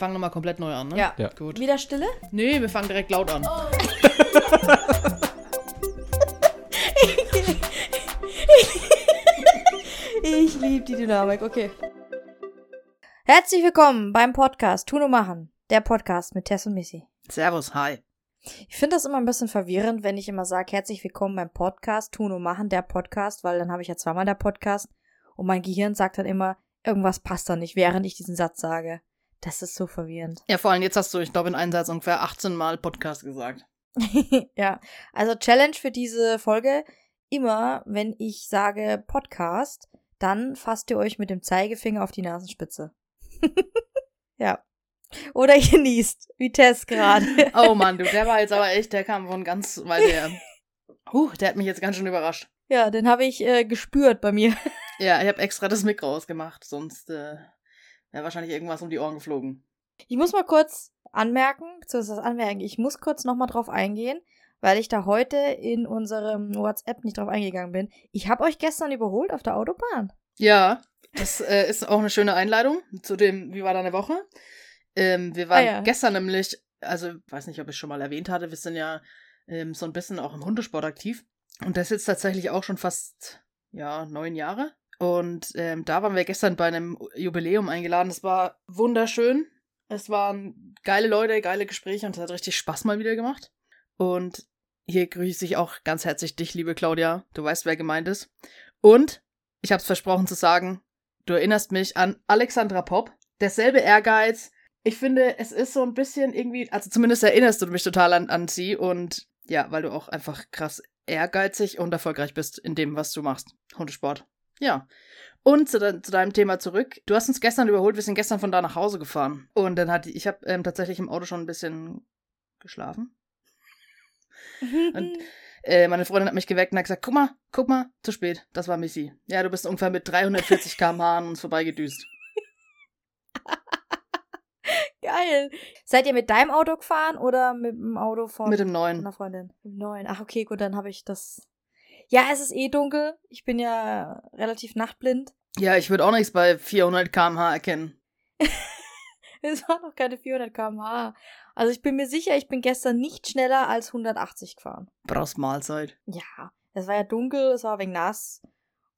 fangen nochmal komplett neu an, ne? Ja. Ja. Gut. Wieder Stille? Nee, wir fangen direkt laut an. Ich liebe die Dynamik, okay. Herzlich willkommen beim Podcast Tun und Machen. Der Podcast mit Tess und Missy. Servus, hi. Ich finde das immer ein bisschen verwirrend, wenn ich immer sage, herzlich willkommen beim Podcast Tun und Machen, der Podcast, weil dann habe ich ja zweimal der Podcast und mein Gehirn sagt dann immer, irgendwas passt da nicht, während ich diesen Satz sage. Das ist so verwirrend. Ja, vor allem jetzt hast du, ich glaube, in einem Satz ungefähr 18 Mal Podcast gesagt. ja, also Challenge für diese Folge. Immer, wenn ich sage Podcast, dann fasst ihr euch mit dem Zeigefinger auf die Nasenspitze. ja. Oder ihr niest, wie Tess gerade. Oh Mann, du, der war jetzt aber echt, der kam von ganz weit her. Huh, der hat mich jetzt ganz schön überrascht. ja, den habe ich äh, gespürt bei mir. Ja, ich habe extra das Mikro ausgemacht, sonst äh, wäre wahrscheinlich irgendwas um die Ohren geflogen. Ich muss mal kurz anmerken, das anmerken, ich muss kurz nochmal drauf eingehen, weil ich da heute in unserem WhatsApp nicht drauf eingegangen bin. Ich habe euch gestern überholt auf der Autobahn. Ja, das äh, ist auch eine schöne Einleitung zu dem, wie war deine Woche? Ähm, wir waren Ah, ja. gestern nämlich, also weiß nicht, ob ich schon mal erwähnt hatte, wir sind ja ähm, so ein bisschen auch im Hundesport aktiv. Und das ist tatsächlich auch schon fast, ja, neun Jahre. Und ähm, da waren wir gestern bei einem Jubiläum eingeladen. Es war wunderschön. Es waren geile Leute, geile Gespräche und es hat richtig Spaß mal wieder gemacht. Und hier grüße ich auch ganz herzlich dich, liebe Claudia. Du weißt, wer gemeint ist. Und ich habe es versprochen zu sagen, du erinnerst mich an Alexandra Popp. Derselbe Ehrgeiz. Ich finde, es ist so ein bisschen irgendwie, also zumindest erinnerst du mich total an, an sie und ja, weil du auch einfach krass ehrgeizig und erfolgreich bist in dem, was du machst. Hundesport. Ja. Und zu, de zu deinem Thema zurück. Du hast uns gestern überholt, wir sind gestern von da nach Hause gefahren. Und dann hat die, ich habe ähm, tatsächlich im Auto schon ein bisschen geschlafen. Und äh, meine Freundin hat mich geweckt und hat gesagt, guck mal, guck mal, zu spät. Das war Missy. Ja, du bist ungefähr mit 340 km/h an uns vorbeigedüst. Geil. Seid ihr mit deinem Auto gefahren oder mit dem Auto von Mit dem neuen. einer Freundin? Mit dem neuen. Ach, okay, gut, dann habe ich das. Ja, es ist eh dunkel. Ich bin ja relativ nachtblind. Ja, ich würde auch nichts bei 400 km/h erkennen. Es waren noch keine 400 km/h. Also ich bin mir sicher, ich bin gestern nicht schneller als 180 gefahren. Brauchst Mahlzeit. Ja, es war ja dunkel, es war wegen nass.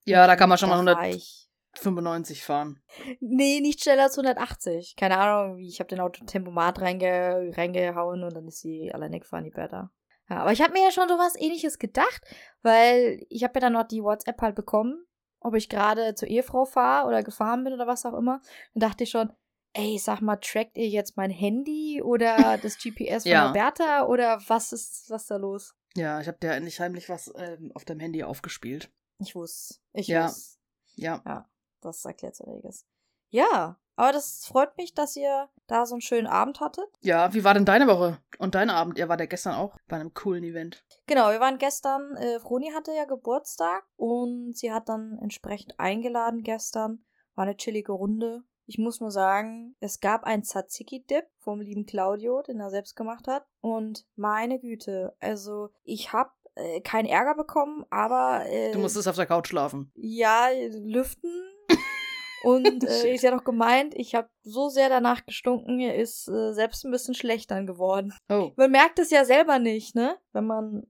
Ja, da kann man schon mal Da war ich- 195 fahren. Nee, nicht schneller als 180. Keine Ahnung, ich habe den Autotempomat reinge reingehauen und dann ist sie alleine gefahren, die Bertha. Ja, aber ich habe mir ja schon sowas ähnliches gedacht, weil ich habe ja dann noch die WhatsApp halt bekommen, ob ich gerade zur Ehefrau fahre oder gefahren bin oder was auch immer. Dann dachte ich schon, ey, sag mal, trackt ihr jetzt mein Handy oder das GPS von Ja. oder was ist was da los? Ja, ich habe dir endlich heimlich was ähm, auf deinem Handy aufgespielt. Ich wusste. Ich Ja. wusste. Ja. Das erklärt einiges. Ja, aber das freut mich, dass ihr da so einen schönen Abend hattet. Ja, wie war denn deine Woche und dein Abend? Ihr war der gestern auch bei einem coolen Event. Genau, wir waren gestern, äh, Froni hatte ja Geburtstag und sie hat dann entsprechend eingeladen gestern. War eine chillige Runde. Ich muss nur sagen, es gab einen Tzatziki-Dip vom lieben Claudio, den er selbst gemacht hat. Und meine Güte, also ich habe äh, keinen Ärger bekommen, aber äh, Du musstest auf der Couch schlafen. ja, lüften. Und äh, ist ja noch gemeint, ich habe so sehr danach gestunken, er ist äh, selbst ein bisschen schlechter geworden. Oh. Man merkt es ja selber nicht, ne? Wenn man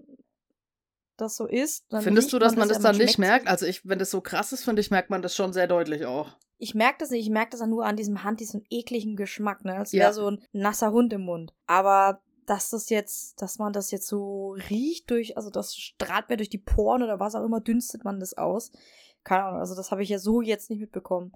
das so isst. Dann Findest du, dass man das ja, dann nicht merkt? Also ich, wenn das so krass ist, finde ich, merkt man das schon sehr deutlich auch. Ich merke das nicht, ich merke das dann nur an diesem Hand, diesen ekligen Geschmack, ne? Als Ja. wäre so ein nasser Hund im Mund. Aber dass das jetzt, dass man das jetzt so riecht durch, also das strahlt mir durch die Poren oder was auch immer, dünstet man das aus. Keine Ahnung, also das habe ich ja so jetzt nicht mitbekommen.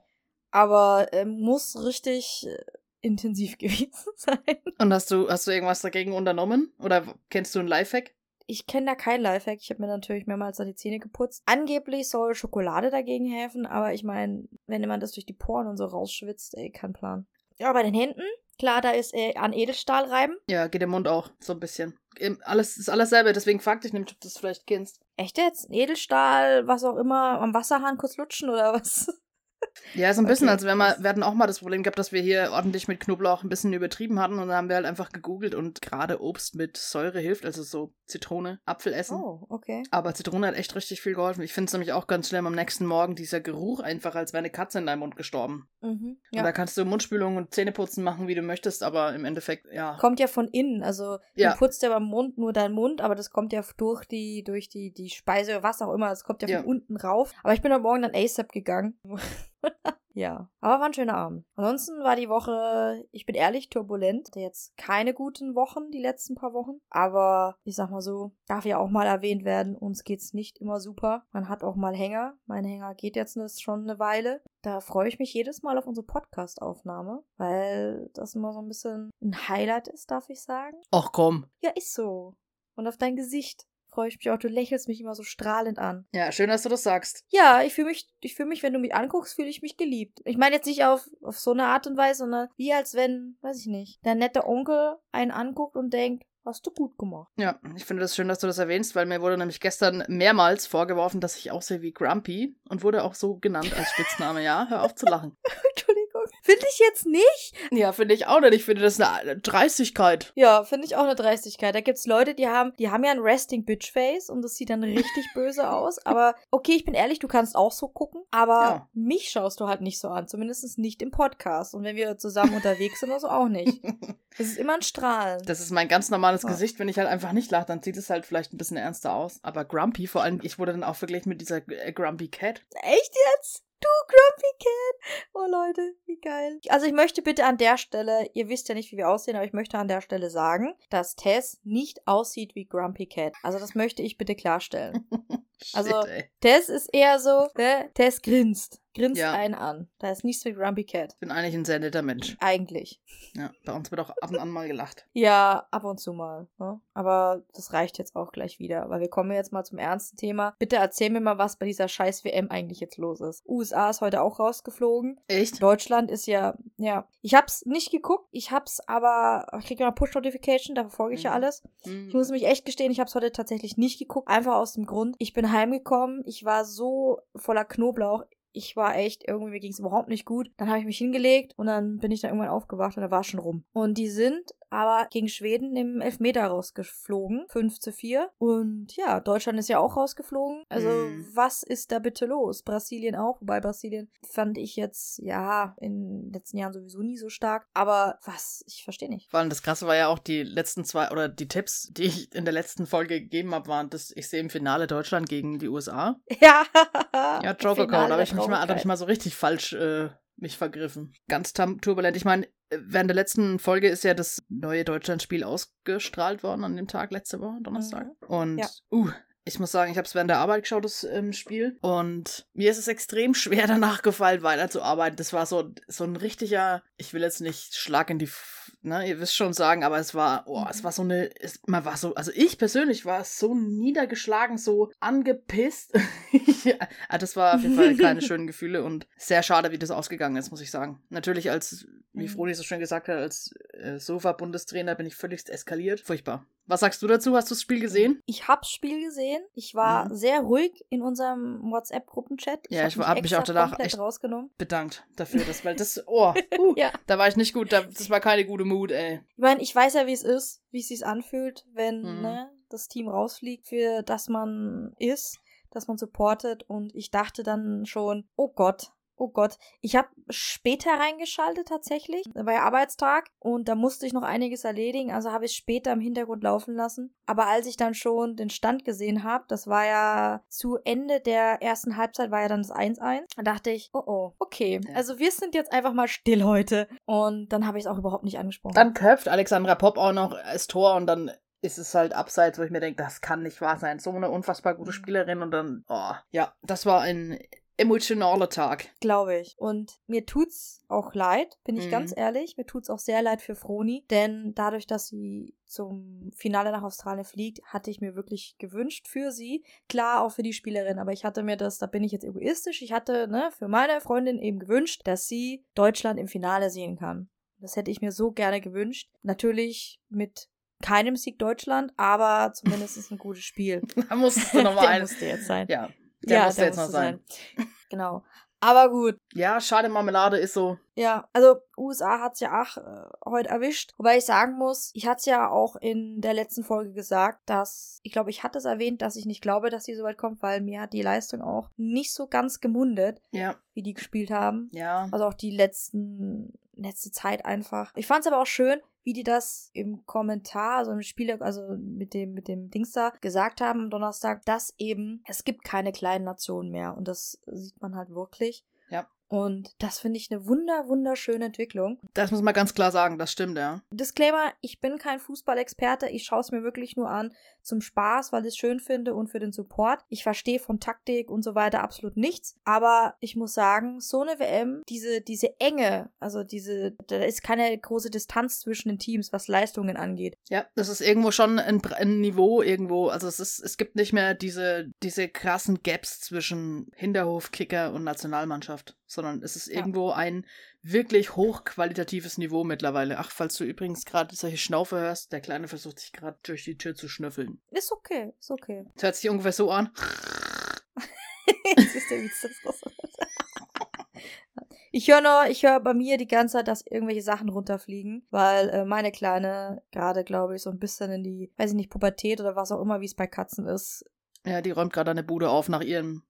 Aber ähm, muss richtig äh, intensiv gewesen sein. Und hast du, hast du irgendwas dagegen unternommen? Oder kennst du einen Lifehack? Ich kenne da kein Lifehack. Ich habe mir natürlich mehrmals da die Zähne geputzt. Angeblich soll Schokolade dagegen helfen, aber ich meine, wenn jemand das durch die Poren und so rausschwitzt, ey, kein Plan. Ja, bei den Händen, klar, da ist äh, an Edelstahl reiben. Ja, geht im Mund auch, so ein bisschen. Alles ist alles selber, deswegen frag dich nämlich, ob du das vielleicht kennst. Echt jetzt? Edelstahl, was auch immer, am Wasserhahn kurz lutschen oder was? Ja, so ein bisschen. Okay, also wir, haben mal, krass. wir hatten auch mal das Problem gehabt, dass wir hier ordentlich mit Knoblauch ein bisschen übertrieben hatten und dann haben wir halt einfach gegoogelt und gerade Obst mit Säure hilft, also so Zitrone, Apfel essen. Oh, okay. Aber Zitrone hat echt richtig viel geholfen. Ich finde es nämlich auch ganz schlimm am nächsten Morgen, dieser Geruch einfach, als wäre eine Katze in deinem Mund gestorben. Mhm. Und Ja. da kannst du Mundspülung und Zähneputzen machen, wie du möchtest, aber im Endeffekt, ja. Kommt ja von innen, also Ja. du putzt ja beim Mund nur deinen Mund, aber das kommt ja durch die, durch die, die Speise, was auch immer, das kommt ja, Ja. von unten rauf. Aber ich bin heute Morgen dann ASAP gegangen. ja, aber war ein schöner Abend. Ansonsten war die Woche, ich bin ehrlich, turbulent. Hatte jetzt keine guten Wochen, die letzten paar Wochen. Aber ich sag mal so, darf ja auch mal erwähnt werden, uns geht's nicht immer super. Man hat auch mal Hänger. Mein Hänger geht jetzt ne- schon eine Weile. Da freue ich mich jedes Mal auf unsere Podcast-Aufnahme, weil das immer so ein bisschen ein Highlight ist, darf ich sagen. Ach komm. Ja, ist so. Und auf dein Gesicht freue ich mich auch. Du lächelst mich immer so strahlend an. Ja, schön, dass du das sagst. Ja, ich fühle mich, ich fühle mich, wenn du mich anguckst, fühle ich mich geliebt. Ich meine jetzt nicht auf, auf so eine Art und Weise, sondern wie als wenn, weiß ich nicht, dein netter Onkel einen anguckt und denkt, hast du gut gemacht. Ja, ich finde das schön, dass du das erwähnst, weil mir wurde nämlich gestern mehrmals vorgeworfen, dass ich aussehe wie Grumpy und wurde auch so genannt als Spitzname. Ja, hör auf zu lachen. Entschuldigung. Finde ich jetzt nicht? Ja, finde ich auch nicht. Ich finde das eine Dreistigkeit. Ja, finde ich auch eine Dreistigkeit. Da gibt's Leute, die haben, die haben ja ein Resting Bitch Face und das sieht dann richtig böse aus. Aber okay, ich bin ehrlich, du kannst auch so gucken, aber Ja. mich schaust du halt nicht so an. Zumindest nicht im Podcast. Und wenn wir zusammen unterwegs sind oder so auch nicht. Das ist immer ein Strahlen. Das ist mein ganz normales Ja. Gesicht. Wenn ich halt einfach nicht lache, dann sieht es halt vielleicht ein bisschen ernster aus. Aber Grumpy, vor allem, ich wurde dann auch verglichen mit dieser äh, Grumpy Cat. Echt jetzt? Du Grumpy Cat. Oh Leute, wie geil. Also ich möchte bitte an der Stelle, ihr wisst ja nicht, wie wir aussehen, aber ich möchte an der Stelle sagen, dass Tess nicht aussieht wie Grumpy Cat. Also das möchte ich bitte klarstellen. Also- Shit, ey. Tess ist eher so, ne? Tess grinst. Grinst Ja. einen an. Da ist nichts mit Grumpy Cat. Ich bin eigentlich ein sehr netter Mensch. Eigentlich. Ja, bei uns wird auch ab und an mal gelacht. Ja, ab und zu mal. Ne? Aber das reicht jetzt auch gleich wieder, weil wir kommen jetzt mal zum ernsten Thema. Bitte erzähl mir mal, was bei dieser scheiß WM eigentlich jetzt los ist. USA ist heute auch rausgeflogen. Echt? Deutschland ist ja, ja. Ich hab's nicht geguckt, ich hab's aber, ich krieg ja Push-Notification, da verfolge ich ja Mhm. alles. Hm. Ich muss mich echt gestehen, ich hab's heute tatsächlich nicht geguckt. Einfach aus dem Grund, ich bin heimgekommen, ich war so voller Knoblauch. Ich war echt, irgendwie mir ging's überhaupt nicht gut. Dann habe ich mich hingelegt und dann bin ich dann irgendwann aufgewacht und da war schon rum. Und die sind aber gegen Schweden im Elfmeter rausgeflogen. 5 zu 4. Und ja, Deutschland ist ja auch rausgeflogen. Also, Mhm. was ist da bitte los? Brasilien auch. Wobei Brasilien fand ich jetzt, ja, in den letzten Jahren sowieso nie so stark. Aber was? Ich verstehe nicht. Vor allem das Krasse war ja auch die letzten zwei, oder die Tipps, die ich in der letzten Folge gegeben habe, waren, dass ich sehe im Finale Deutschland gegen die USA. Ja, Ja, Joker Code, da habe ich mich mal, hab ich mal so richtig falsch äh, mich vergriffen. Ganz turbulent. Ich meine, während der letzten Folge ist ja das neue Deutschlandspiel ausgestrahlt worden an dem Tag letzte Woche, Donnerstag. Und Mhm. Ja. uh, ich muss sagen, ich habe es während der Arbeit geschaut, das ähm, Spiel. Und mir ist es extrem schwer danach gefallen, weiterzuarbeiten. Das war so, so ein richtiger, ich will jetzt nicht Schlag in die, ne, ihr wisst schon sagen, aber es war, oh, es war so eine, es, man war so, also ich persönlich war so niedergeschlagen, so angepisst. ja, ah, das war auf jeden Fall keine schönen Gefühle und sehr schade, wie das ausgegangen ist, muss ich sagen. Natürlich als, wie. Froni so schön gesagt hat, als äh, Sofa-Bundestrainer bin ich völlig eskaliert. Furchtbar. Was sagst du dazu? Hast du das Spiel gesehen? Ich hab's Spiel gesehen. Ich war Mhm. sehr ruhig in unserem WhatsApp-Gruppenchat. Ja, ich hab mich auch danach echt- rausgenommen. Bedankt dafür, dass, weil das, oh, uh, Ja. da war ich nicht gut, da, das war keine gute Mut, ey. Ich meine, ich weiß ja, wie es ist, wie es sich anfühlt, wenn Mhm. ne, das Team rausfliegt, für das man ist, das man supportet. Und ich dachte dann schon, oh Gott, oh Gott. Ich habe später reingeschaltet tatsächlich. Da war ja Arbeitstag und da musste ich noch einiges erledigen, also habe ich später im Hintergrund laufen lassen. Aber als ich dann schon den Stand gesehen habe, das war ja zu Ende der ersten Halbzeit, war ja dann das 1-1, da dachte ich, oh oh, okay. Ja. Also wir sind jetzt einfach mal still heute. Und dann habe ich es auch überhaupt nicht angesprochen. Dann köpft Alexandra Popp auch noch das Tor und dann ist es halt abseits, wo ich mir denke, das kann nicht wahr sein. So eine unfassbar gute Mhm. Spielerin und dann, oh, ja, das war ein emotionaler Tag. Glaube ich. Und mir tut's auch leid, bin ich Mhm. ganz ehrlich. Mir tut's auch sehr leid für Froni, denn dadurch, dass sie zum Finale nach Australien fliegt, hatte ich mir wirklich gewünscht für sie. Klar, auch für die Spielerin, aber ich hatte mir das, da bin ich jetzt egoistisch, ich hatte ne, für meine Freundin eben gewünscht, dass sie Deutschland im Finale sehen kann. Das hätte ich mir so gerne gewünscht. Natürlich mit keinem Sieg Deutschland, aber zumindest ein gutes Spiel. Da musst du nochmal Der ein. musste jetzt sein. Ja, der musste der jetzt noch musste sein. Genau. Aber gut. Ja, schade Marmelade ist so. Ja, also USA hat's ja auch äh, heute erwischt. Wobei ich sagen muss, ich hatte ja auch in der letzten Folge gesagt, dass, ich glaube, ich hatte es erwähnt, dass ich nicht glaube, dass die so weit kommt, weil mir hat die Leistung auch nicht so ganz gemundet, Ja. wie die gespielt haben. Ja. Also auch die letzten, letzte Zeit einfach. Ich fand's aber auch schön, wie die das im Kommentar, also im Spiel, also mit dem, mit dem Dings da gesagt haben am Donnerstag, dass eben es gibt keine kleinen Nationen mehr. Und das sieht man halt wirklich. Und das finde ich eine wunder, wunderschöne Entwicklung. Das muss man ganz klar sagen, das stimmt, ja. Disclaimer, ich bin kein Fußballexperte, ich schaue es mir wirklich nur an zum Spaß, weil ich es schön finde und für den Support. Ich verstehe von Taktik und so weiter absolut nichts, aber ich muss sagen, so eine WM, diese, diese Enge, also diese, da ist keine große Distanz zwischen den Teams, was Leistungen angeht. Ja, das ist irgendwo schon ein, ein Niveau irgendwo. Also es ist, es gibt nicht mehr diese, diese krassen Gaps zwischen Hinterhofkicker und Nationalmannschaft, sondern es ist Ja. irgendwo ein wirklich hochqualitatives Niveau mittlerweile. Ach, falls du übrigens gerade solche Schnaufe hörst, der Kleine versucht sich gerade durch die Tür zu schnüffeln. Ist okay, ist okay. Das hört sich ungefähr so an. Jetzt ist der Witz das. Ich höre nur, ich höre bei mir die ganze Zeit, dass irgendwelche Sachen runterfliegen, weil äh, meine Kleine gerade, glaube ich, so ein bisschen in die, weiß ich nicht, Pubertät oder was auch immer, wie es bei Katzen ist. Ja, die räumt gerade eine Bude auf nach ihrem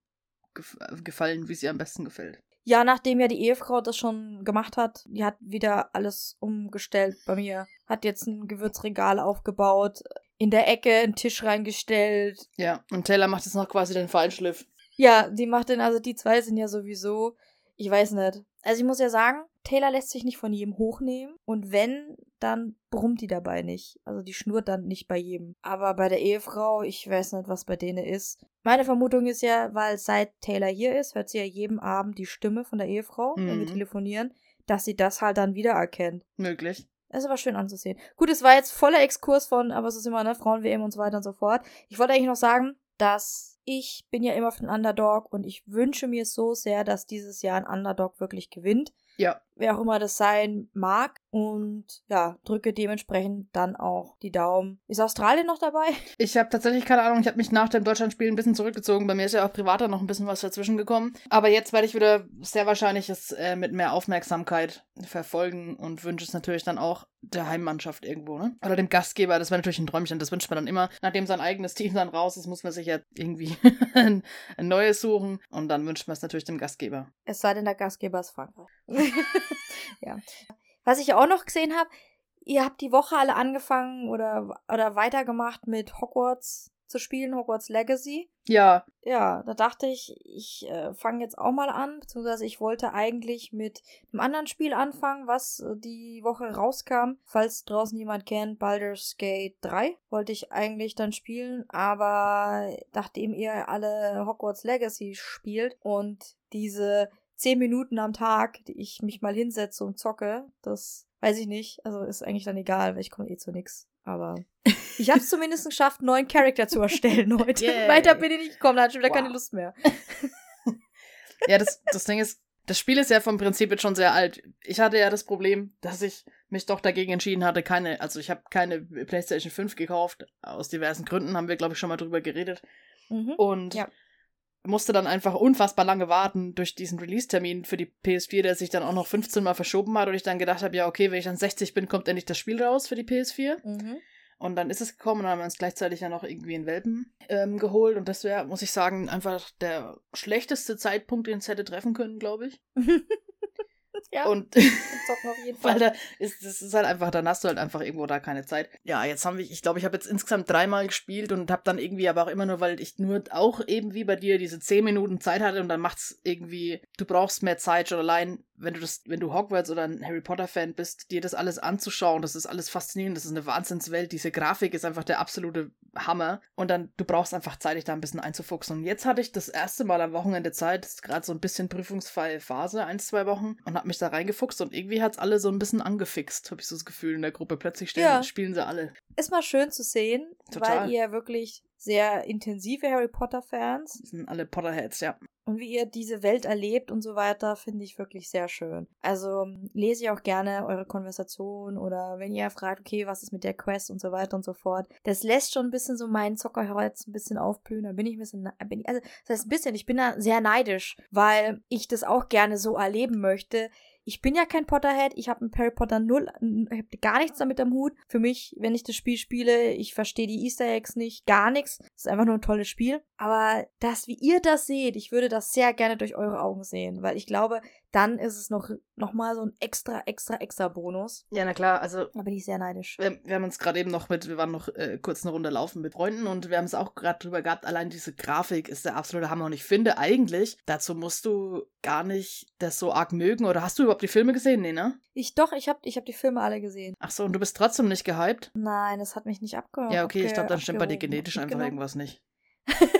Gef Gefallen, wie sie am besten gefällt. Ja, nachdem ja die Ehefrau das schon gemacht hat, die hat wieder alles umgestellt bei mir. Hat jetzt ein Gewürzregal aufgebaut, in der Ecke einen Tisch reingestellt. Ja, und Taylor macht jetzt noch quasi den Feinschliff. Ja, die macht den, also die zwei sind ja sowieso, ich weiß nicht. Also ich muss ja sagen, Taylor lässt sich nicht von jedem hochnehmen. Und wenn, dann brummt die dabei nicht. Also die schnurrt dann nicht bei jedem. Aber bei der Ehefrau, ich weiß nicht, was bei denen ist. Meine Vermutung ist ja, weil seit Taylor hier ist, hört sie ja jeden Abend die Stimme von der Ehefrau, wenn wir Mhm. telefonieren, dass sie das halt dann wiedererkennt. Möglich. Ist aber schön anzusehen. Gut, es war jetzt voller Exkurs von, aber es ist immer, ne, Frauen-WM und so weiter und so fort. Ich wollte eigentlich noch sagen, dass ich bin ja immer für den Underdog und ich wünsche mir so sehr, dass dieses Jahr ein Underdog wirklich gewinnt. Ja, Wer auch immer das sein mag. Und ja, drücke dementsprechend dann auch die Daumen. Ist Australien noch dabei? Ich habe tatsächlich keine Ahnung, ich habe mich nach dem Deutschlandspiel ein bisschen zurückgezogen. Bei mir ist ja auch privater noch ein bisschen was dazwischen gekommen. Aber jetzt werde ich wieder sehr wahrscheinlich es äh, mit mehr Aufmerksamkeit verfolgen und wünsche es natürlich dann auch der Heimmannschaft irgendwo, ne? Oder dem Gastgeber, das wäre natürlich ein Träumchen, das wünscht man dann immer. Nachdem sein eigenes Team dann raus ist, muss man sich ja irgendwie ein, ein neues suchen und dann wünscht man es natürlich dem Gastgeber. Es sei denn, der Gastgeber ist Frankreich. ja. Was ich auch noch gesehen habe, ihr habt die Woche alle angefangen oder, oder weitergemacht mit Hogwarts zu spielen, Hogwarts Legacy. Ja, Ja, da dachte ich, ich äh, fange jetzt auch mal an, beziehungsweise ich wollte eigentlich mit einem anderen Spiel anfangen, was äh, die Woche rauskam. Falls draußen jemand kennt, Baldur's Gate 3 wollte ich eigentlich dann spielen, aber nachdem ihr alle Hogwarts Legacy spielt und diese 10 Minuten am Tag, die ich mich mal hinsetze und zocke, das weiß ich nicht, also ist eigentlich dann egal, weil ich komme eh zu nix. Aber ich habe es zumindest geschafft, einen neuen Charakter zu erstellen heute. Yay. Weiter bin ich nicht gekommen, da hatte ich wieder keine Wow. Lust mehr. Ja, das, das Ding ist, das Spiel ist ja vom Prinzip jetzt schon sehr alt. Ich hatte ja das Problem, dass ich mich doch dagegen entschieden hatte, keine, also ich habe keine PlayStation 5 gekauft, aus diversen Gründen, haben wir, glaube ich, schon mal drüber geredet. Mhm. Und Ja. Musste dann einfach unfassbar lange warten durch diesen Release-Termin für die PS4, der sich dann auch noch 15 Mal verschoben hat und ich dann gedacht habe, ja, okay, wenn ich dann 60 bin, kommt endlich das Spiel raus für die PS4. Mhm. Und dann ist es gekommen und dann haben wir uns gleichzeitig ja noch irgendwie einen Welpen ähm, geholt. Und das wäre, muss ich sagen, einfach der schlechteste Zeitpunkt, den es hätte treffen können, glaube ich. ja, Und weil da ist, das ist halt einfach, dann hast du halt einfach irgendwo da keine Zeit. Ja, jetzt haben wir, ich glaube, ich habe jetzt insgesamt dreimal gespielt und habe dann irgendwie aber auch immer nur, weil ich nur auch eben wie bei dir diese zehn Minuten Zeit hatte und dann macht's irgendwie, du brauchst mehr Zeit schon allein, wenn du das, wenn du Hogwarts oder ein Harry Potter Fan bist, dir das alles anzuschauen, das ist alles faszinierend, das ist eine Wahnsinnswelt, diese Grafik ist einfach der absolute Hammer und dann, du brauchst einfach Zeit, dich da ein bisschen einzufuchsen. Und jetzt hatte ich das erste Mal am Wochenende Zeit, das ist gerade so ein bisschen prüfungsfreie Phase, ein, zwei Wochen und habe mich da reingefuchst und irgendwie hat's alle so ein bisschen angefixt, habe ich so das Gefühl in der Gruppe. Plötzlich stehen, Ja. spielen sie alle. Ist mal schön zu sehen, Total. weil ihr wirklich sehr intensive Harry Potter Fans. Das sind alle Potterheads, ja. und wie ihr diese Welt erlebt und so weiter, finde ich wirklich sehr schön. Also lese ich auch gerne eure Konversation oder wenn ihr fragt, okay, was ist mit der Quest und so weiter und so fort. Das lässt schon ein bisschen so meinen Zockerherz ein bisschen aufblühen. Da bin ich ein bisschen, bin ich, also das heißt ein bisschen, ich bin da sehr neidisch, weil ich das auch gerne so erleben möchte ich bin ja kein Potterhead, ich habe mit Harry Potter null, ich habe gar nichts damit am Hut. Für mich, wenn ich das Spiel spiele, ich verstehe die Easter Eggs nicht, gar nichts. Es ist einfach nur ein tolles Spiel. Aber das, wie ihr das seht, ich würde das sehr gerne durch eure Augen sehen, weil ich glaube, dann ist es noch, noch mal so ein extra, extra, extra Bonus. Ja, na klar, also. Da bin ich sehr neidisch. Wir, wir haben uns gerade eben noch mit, wir waren noch äh, kurz eine Runde laufen mit Freunden und wir haben es auch gerade drüber gehabt, allein diese Grafik ist der absolute Hammer. Und ich finde eigentlich, dazu musst du gar nicht das so arg mögen. Oder hast du überhaupt die Filme gesehen? Nee, ne? Ich doch, ich habe ich hab die Filme alle gesehen. Ach so, und du bist trotzdem nicht gehypt? Nein, das hat mich nicht abgeholt. Ja, okay, ich glaube, dann stimmt bei dir genetisch einfach genau. irgendwas nicht.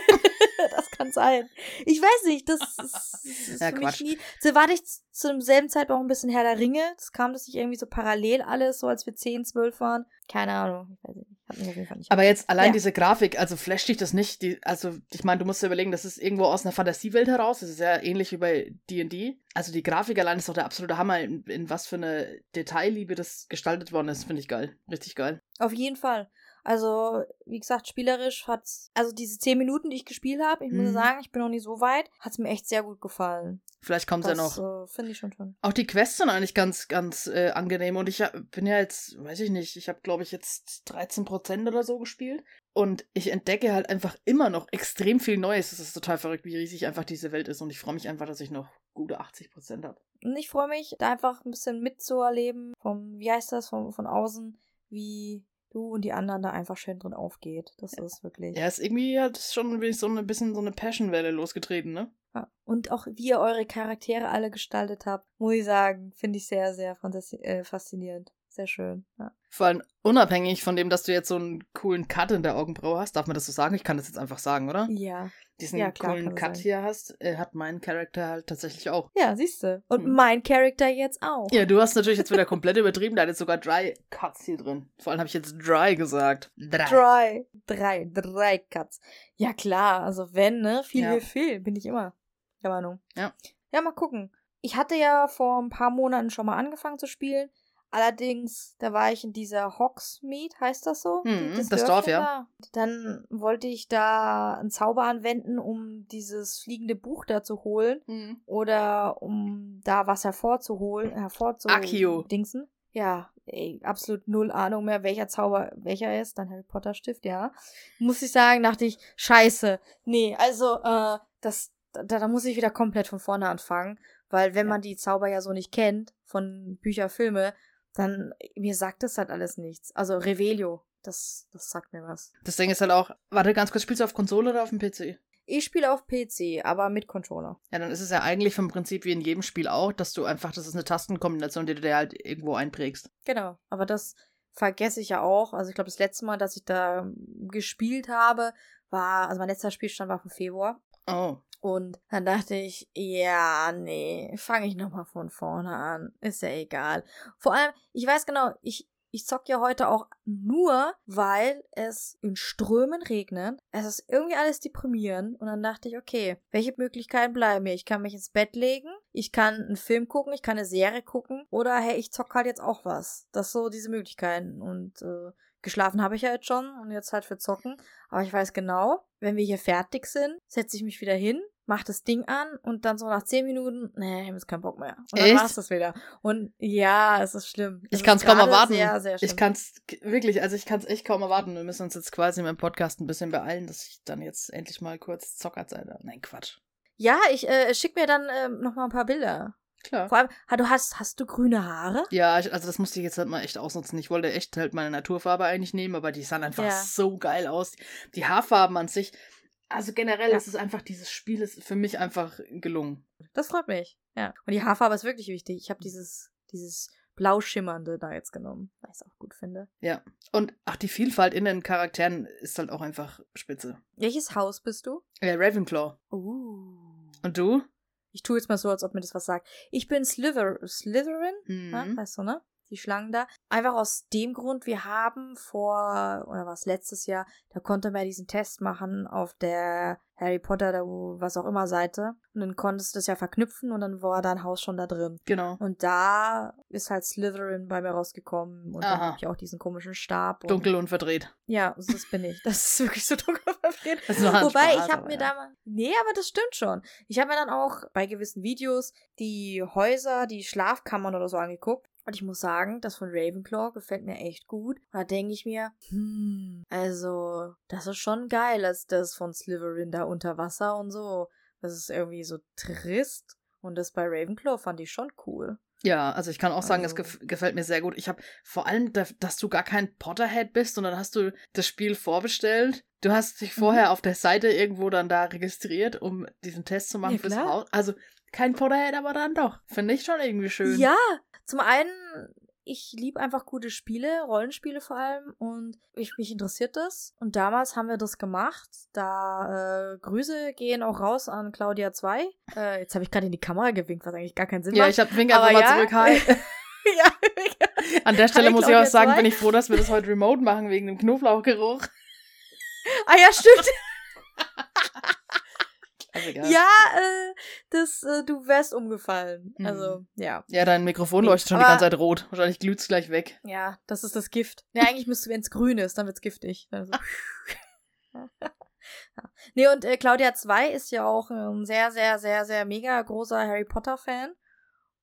das kann sein. Ich weiß nicht, das ist, das ist ja, für Quatsch. mich nie. So war ich zu demselben Zeitpunkt auch ein bisschen Herr der Ringe. Das kam das nicht irgendwie so parallel alles, so als wir 10, 12 waren. Keine Ahnung, ich weiß nicht. Hat mich auf jeden Fall nicht Aber jetzt allein ja. diese Grafik, also flasht dich das nicht? Die, also, ich meine, du musst dir überlegen, das ist irgendwo aus einer Fantasiewelt heraus. Das ist ja ähnlich wie bei D&D. Also die Grafik allein ist doch der absolute Hammer, in, in was für eine Detailliebe das gestaltet worden ist. Finde ich geil. Richtig geil. Auf jeden Fall. Also, wie gesagt, spielerisch hat's, also diese zehn Minuten, die ich gespielt habe, ich mhm. muss sagen, ich bin noch nicht so weit, hat's mir echt sehr gut gefallen. Vielleicht kommt es ja noch. Äh, Finde ich schon schon. Auch die Quests sind eigentlich ganz, ganz äh, angenehm. Und ich bin ja jetzt, weiß ich nicht, ich habe, glaube ich, jetzt 13% oder so gespielt. Und ich entdecke halt einfach immer noch extrem viel Neues. Es ist total verrückt, wie riesig einfach diese Welt ist. Und ich freue mich einfach, dass ich noch gute 80% habe. Und ich freue mich, da einfach ein bisschen mitzuerleben, vom, wie heißt das, von, von außen, wie du und die anderen da einfach schön drin aufgeht. Das ja. ist wirklich. Ja, ist irgendwie hat schon so ein bisschen so eine Passionwelle losgetreten, ne? Ja. Und auch wie ihr eure Charaktere alle gestaltet habt, muss ich sagen, finde ich sehr, sehr äh, faszinierend. Sehr schön. Ja. Vor allem unabhängig von dem, dass du jetzt so einen coolen Cut in der Augenbraue hast, darf man das so sagen? Ich kann das jetzt einfach sagen, oder? Ja diesen ja, klar, coolen Cut sein. hier hast, äh, hat mein Charakter halt tatsächlich auch. Ja, siehst du. Und hm. mein Charakter jetzt auch. Ja, du hast natürlich jetzt wieder komplett übertrieben. Da ist sogar drei Cuts hier drin. Vor allem habe ich jetzt dry gesagt. Drei. Dry. Drei. Drei Cuts. Ja, klar. Also wenn, ne? Viel ja. hilft viel. Bin ich immer der Meinung. Ja. Ja, mal gucken. Ich hatte ja vor ein paar Monaten schon mal angefangen zu spielen. Allerdings, da war ich in dieser Hogsmeade, heißt das so? Hm, das, das Dorf, ja. Da. Dann wollte ich da einen Zauber anwenden, um dieses fliegende Buch da zu holen. Hm. Oder um da was hervorzuholen, hervorzudingsen. Ja, ey, absolut null Ahnung mehr, welcher Zauber welcher ist. Dann Harry Potter Stift, ja. Muss ich sagen, dachte ich, scheiße. Nee, also, äh, das, da, da muss ich wieder komplett von vorne anfangen. Weil wenn ja. man die Zauber ja so nicht kennt, von Bücher, Filme, dann mir sagt das halt alles nichts. Also Revelio, das, das sagt mir was. Das Ding ist halt auch, warte ganz kurz, spielst du auf Konsole oder auf dem PC? Ich spiele auf PC, aber mit Controller. Ja, dann ist es ja eigentlich vom Prinzip wie in jedem Spiel auch, dass du einfach, das ist eine Tastenkombination, die du dir halt irgendwo einprägst. Genau, aber das vergesse ich ja auch. Also ich glaube, das letzte Mal, dass ich da gespielt habe, war, also mein letzter Spielstand war vom Februar. Oh. Und dann dachte ich, ja, nee, fange ich nochmal von vorne an. Ist ja egal. Vor allem, ich weiß genau, ich, ich zock ja heute auch nur, weil es in Strömen regnet. Es ist irgendwie alles deprimierend. Und dann dachte ich, okay, welche Möglichkeiten bleiben mir? Ich kann mich ins Bett legen, ich kann einen Film gucken, ich kann eine Serie gucken. Oder hey, ich zock halt jetzt auch was. Das so diese Möglichkeiten. Und äh, geschlafen habe ich ja jetzt schon und jetzt halt für zocken. Aber ich weiß genau, wenn wir hier fertig sind, setze ich mich wieder hin, mach das Ding an und dann so nach zehn Minuten, nee, ich habe jetzt keinen Bock mehr. Und dann war's das wieder. Und ja, es ist schlimm. Es ich kann es kaum erwarten. Sehr, sehr ich kann es wirklich, also ich kann es echt kaum erwarten. Wir müssen uns jetzt quasi mit dem Podcast ein bisschen beeilen, dass ich dann jetzt endlich mal kurz Zockerzeit habe. Nein, Quatsch. Ja, ich äh, schick mir dann äh, noch mal ein paar Bilder. Klar. Vor allem, du hast, hast du grüne Haare? Ja, also das musste ich jetzt halt mal echt ausnutzen. Ich wollte echt halt meine Naturfarbe eigentlich nehmen, aber die sahen einfach ja. so geil aus. Die Haarfarben an sich, also generell ja. ist es einfach, dieses Spiel ist für mich einfach gelungen. Das freut mich. Ja. Und die Haarfarbe ist wirklich wichtig. Ich habe dieses, dieses Blauschimmernde da jetzt genommen, weil ich es auch gut finde. Ja. Und ach, die Vielfalt in den Charakteren ist halt auch einfach spitze. Welches Haus bist du? Ja, Ravenclaw. Uh. Und du? Ich tue jetzt mal so, als ob mir das was sagt. Ich bin Slither Slytherin, mhm. ja, weißt du, ne? Die Schlangen da. Einfach aus dem Grund, wir haben vor, oder was, letztes Jahr, da konnte man diesen Test machen auf der Harry Potter, der was auch immer Seite. Und dann konntest du das ja verknüpfen und dann war dein Haus schon da drin. Genau. Und da ist halt Slytherin bei mir rausgekommen und dann Aha. habe ich auch diesen komischen Stab. Und Dunkel und verdreht. Ja, das bin ich. Das ist wirklich so dunkel verdreht. War ein Wobei, Spaß, ich habe mir ja. da mal. Nee, aber das stimmt schon. Ich habe mir dann auch bei gewissen Videos die Häuser, die Schlafkammern oder so angeguckt. Und ich muss sagen, das von Ravenclaw gefällt mir echt gut. Und da denke ich mir, hm, also, das ist schon geil, als das von Slytherin da unter Wasser und so. Das ist irgendwie so trist. Und das bei Ravenclaw fand ich schon cool. Ja, also ich kann auch sagen, Also- es gef gefällt mir sehr gut. Ich habe vor allem, da- dass du gar kein Potterhead bist und dann hast du das Spiel vorbestellt. Du hast dich Mhm. vorher auf der Seite irgendwo dann da registriert, um diesen Test zu machen Ja, fürs. Haus. Also kein Potterhead, aber dann doch. Finde ich schon irgendwie schön. Ja, zum einen, ich liebe einfach gute Spiele, Rollenspiele vor allem, und ich, mich interessiert das. Und damals haben wir das gemacht. Da äh, Grüße gehen auch raus an Claudia 2. Äh, jetzt habe ich gerade in die Kamera gewinkt, was eigentlich gar keinen Sinn Ja, macht. ich hab, wink einfach mal ja. zurück. Hi. ja, An der Stelle Hi, muss ich Claudia auch sagen, zwei. bin ich froh, dass wir das heute remote machen, wegen dem Knoblauchgeruch. ah ja, stimmt. Also. Ja, äh, das, äh, du wärst umgefallen. Mhm. Also, ja. Ja, dein Mikrofon Nee, leuchtet schon die aber- ganze Zeit rot. Wahrscheinlich glüht's gleich weg. Ja, das ist das Gift. Ja, eigentlich müsste, wenn es grün ist, dann wird's giftig. Also. ja. Nee, und äh, Claudia 2 ist ja auch ein sehr, sehr, sehr, sehr mega großer Harry Potter-Fan.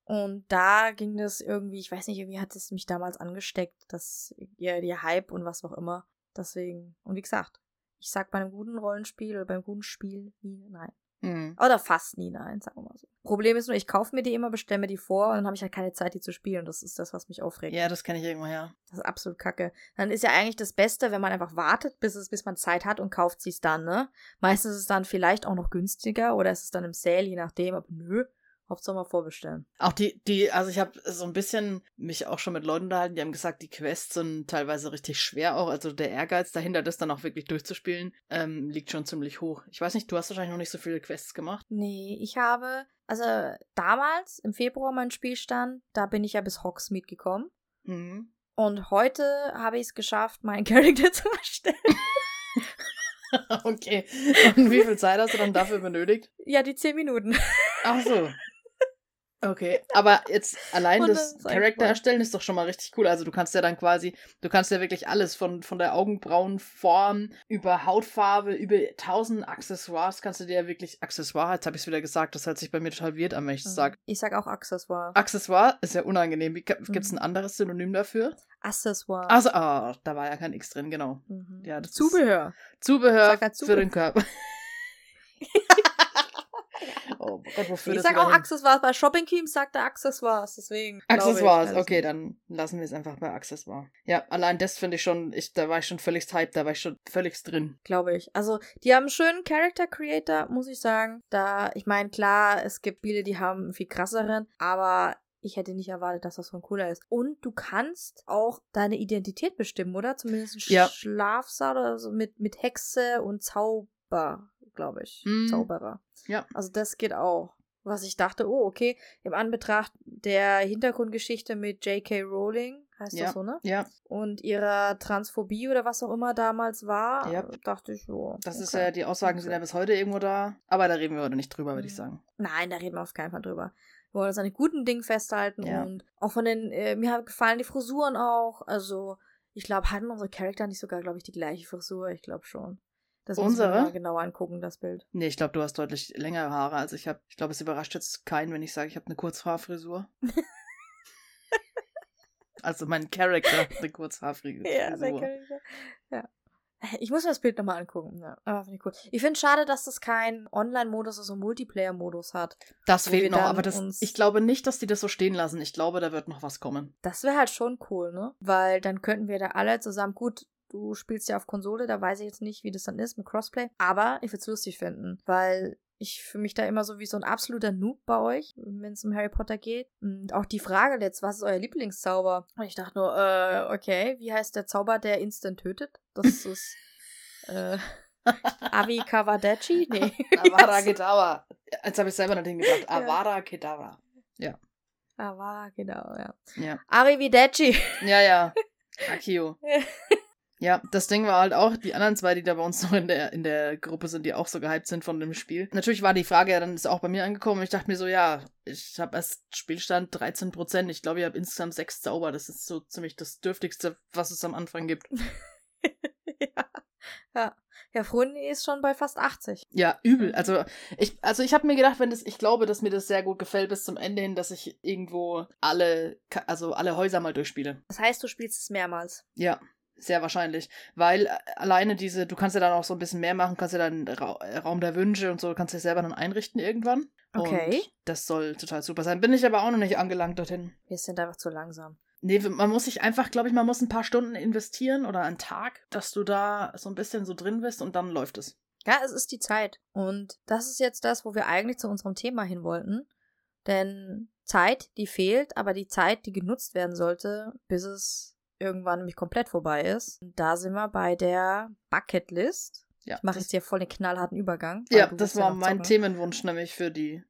Und da ging das irgendwie, ich weiß nicht, irgendwie hat es mich damals angesteckt, dass ihr, ihr Hype und was auch immer. Deswegen, und wie gesagt, ich sag bei einem guten Rollenspiel oder beim guten Spiel nie nein. Hm. Oder fast nie nein, sagen wir mal so. Problem ist nur, ich kaufe mir die immer, bestelle mir die vor und dann habe ich halt keine Zeit, die zu spielen. Das ist das, was mich aufregt. Ja, das kenne ich irgendwo her. Das ist absolut kacke. Dann ist ja eigentlich das Beste, wenn man einfach wartet, bis es, bis man Zeit hat und kauft sie es dann, ne? Meistens ist es dann vielleicht auch noch günstiger oder ist es dann im Sale, je nachdem, aber nö. Hauptsache mal vorbestellen. Auch die, die, also ich habe so ein bisschen mich auch schon mit Leuten unterhalten, die haben gesagt, die Quests sind teilweise richtig schwer auch. Also der Ehrgeiz dahinter, das dann auch wirklich durchzuspielen, ähm, liegt schon ziemlich hoch. Ich weiß nicht, du hast wahrscheinlich noch nicht so viele Quests gemacht. Nee, ich habe, also damals, im Februar mein Spielstand, da bin ich ja bis Hogsmeade gekommen. Mhm. Und heute habe ich es geschafft, meinen Charakter zu erstellen. okay. Und wie viel Zeit hast du dann dafür benötigt? Ja, die 10 Minuten. Ach so. Okay, aber jetzt allein Und das Charakter erstellen ist doch schon mal richtig cool. Also du kannst ja dann quasi, du kannst ja wirklich alles von, von der Augenbrauenform über Hautfarbe, über tausend Accessoires kannst du dir ja wirklich, Accessoire, jetzt habe ich es wieder gesagt, das hört sich bei mir total weird an, wenn ich das sage. Ich sag auch Accessoire. Accessoire ist ja unangenehm. Gibt es Mhm. ein anderes Synonym dafür? Accessoire. Also, ah, da war ja kein X drin, genau. Mhm. Ja, das Zubehör. Zubehör Sag halt für Zubehör. den Körper. oh Gott, wofür Ich sag auch? Accessoires. Bei Shopping Teams sagt er Accessoires, deswegen. ich. Accessoires, okay, dann lassen wir es einfach bei Accessoire. Ja, allein das finde ich schon, ich, da war ich schon völlig hyped, da war ich schon völlig drin. Glaube ich. Also, die haben einen schönen Character Creator, muss ich sagen. Da, ich meine, klar, es gibt Spiele, die haben einen viel krasseren, aber ich hätte nicht erwartet, dass das so ein cooler ist. Und du kannst auch deine Identität bestimmen, oder? Zumindest ein Ja. Schlafsaal oder so mit, mit Hexe und Zauber, glaube ich. Mhm. Zauberer. Ja. Also das geht auch. Was ich dachte, oh, okay, im Anbetracht der Hintergrundgeschichte mit J.K. Rowling, heißt Ja. das so, ne? Ja, Und ihrer Transphobie oder was auch immer damals war, Ja. dachte ich, oh. das ist okay. ja, die Aussagen sind ja bis heute irgendwo da, aber da reden wir heute nicht drüber, würde ich Mhm. sagen. Nein, da reden wir auf keinen Fall drüber. Wir wollen uns an den guten Dingen festhalten Ja. und auch von den, äh, mir haben gefallen die Frisuren auch. Also, ich glaube, hatten unsere Charakter nicht sogar, glaube ich, die gleiche Frisur? Ich glaube schon. Das muss ich mir Unsere? mal genauer angucken, das Bild. Nee, ich glaube, du hast deutlich längere Haare als ich habe. Ich glaube, es überrascht jetzt keinen, wenn ich sage, ich habe eine Kurzhaarfrisur. also mein Charakter hat eine Kurzhaarfrisur. Ja, der Charakter. Ja. Ich muss mir das Bild nochmal angucken. Ja, aber finde ich cool. Ich finde schade, dass das keinen Online-Modus, also Multiplayer-Modus hat. Das fehlt wir noch, aber das, ich glaube nicht, dass die das so stehen lassen. Ich glaube, da wird noch was kommen. Das wäre halt schon cool, ne? Weil dann könnten wir da alle zusammen, gut, du spielst ja auf Konsole, da weiß ich jetzt nicht, wie das dann ist mit Crossplay, aber ich würde es lustig finden, weil ich fühle mich da immer so wie so ein absoluter Noob bei euch, wenn es um Harry Potter geht. Und auch die Frage jetzt, was ist euer Lieblingszauber? Und ich dachte nur, äh, okay, wie heißt der Zauber, der instant tötet? Das ist, äh, Avi Kavadachi? Nee. Avada Kedavra. Jetzt habe ich selber nicht hingebracht. Ja. Avada Kedavra. Ja. War, genau, ja. Ja. Arrivederci. Ja, ja. Akio. Ja, das Ding war halt auch, die anderen zwei, die da bei uns noch in der, in der Gruppe sind, die auch so gehypt sind von dem Spiel. Natürlich war die Frage ja dann ist auch bei mir angekommen und ich dachte mir so, ja, ich habe erst Spielstand 13%. Ich glaube, ich habe insgesamt sechs Zauber. Das ist so ziemlich das Dürftigste, was es am Anfang gibt. ja. Ja. Ja, Frundi ist schon bei fast 80. Ja, übel. Also ich, also ich habe mir gedacht, wenn das, ich glaube, dass mir das sehr gut gefällt bis zum Ende hin, dass ich irgendwo alle, also alle Häuser mal durchspiele. Das heißt, du spielst es mehrmals. Ja, sehr wahrscheinlich. Weil äh, alleine diese, du kannst ja dann auch so ein bisschen mehr machen, kannst ja dann Ra äh, Raum der Wünsche und so, kannst ja selber dann einrichten irgendwann. Okay. Und das soll total super sein. Bin ich aber auch noch nicht angelangt dorthin. Wir sind einfach zu langsam. Nee, man muss sich einfach, glaube ich, man muss ein paar Stunden investieren oder einen Tag, dass du da so ein bisschen so drin bist und dann läuft es. Ja, es ist die Zeit. Und das ist jetzt das, wo wir eigentlich zu unserem Thema hin wollten. Denn Zeit, die fehlt, aber die Zeit, die genutzt werden sollte, bis es irgendwann nämlich komplett vorbei ist. Und da sind wir bei der Bucketlist. Ja, Ich mache jetzt hier voll den knallharten Übergang. ja, das war noch mein zocken. Themenwunsch nämlich für die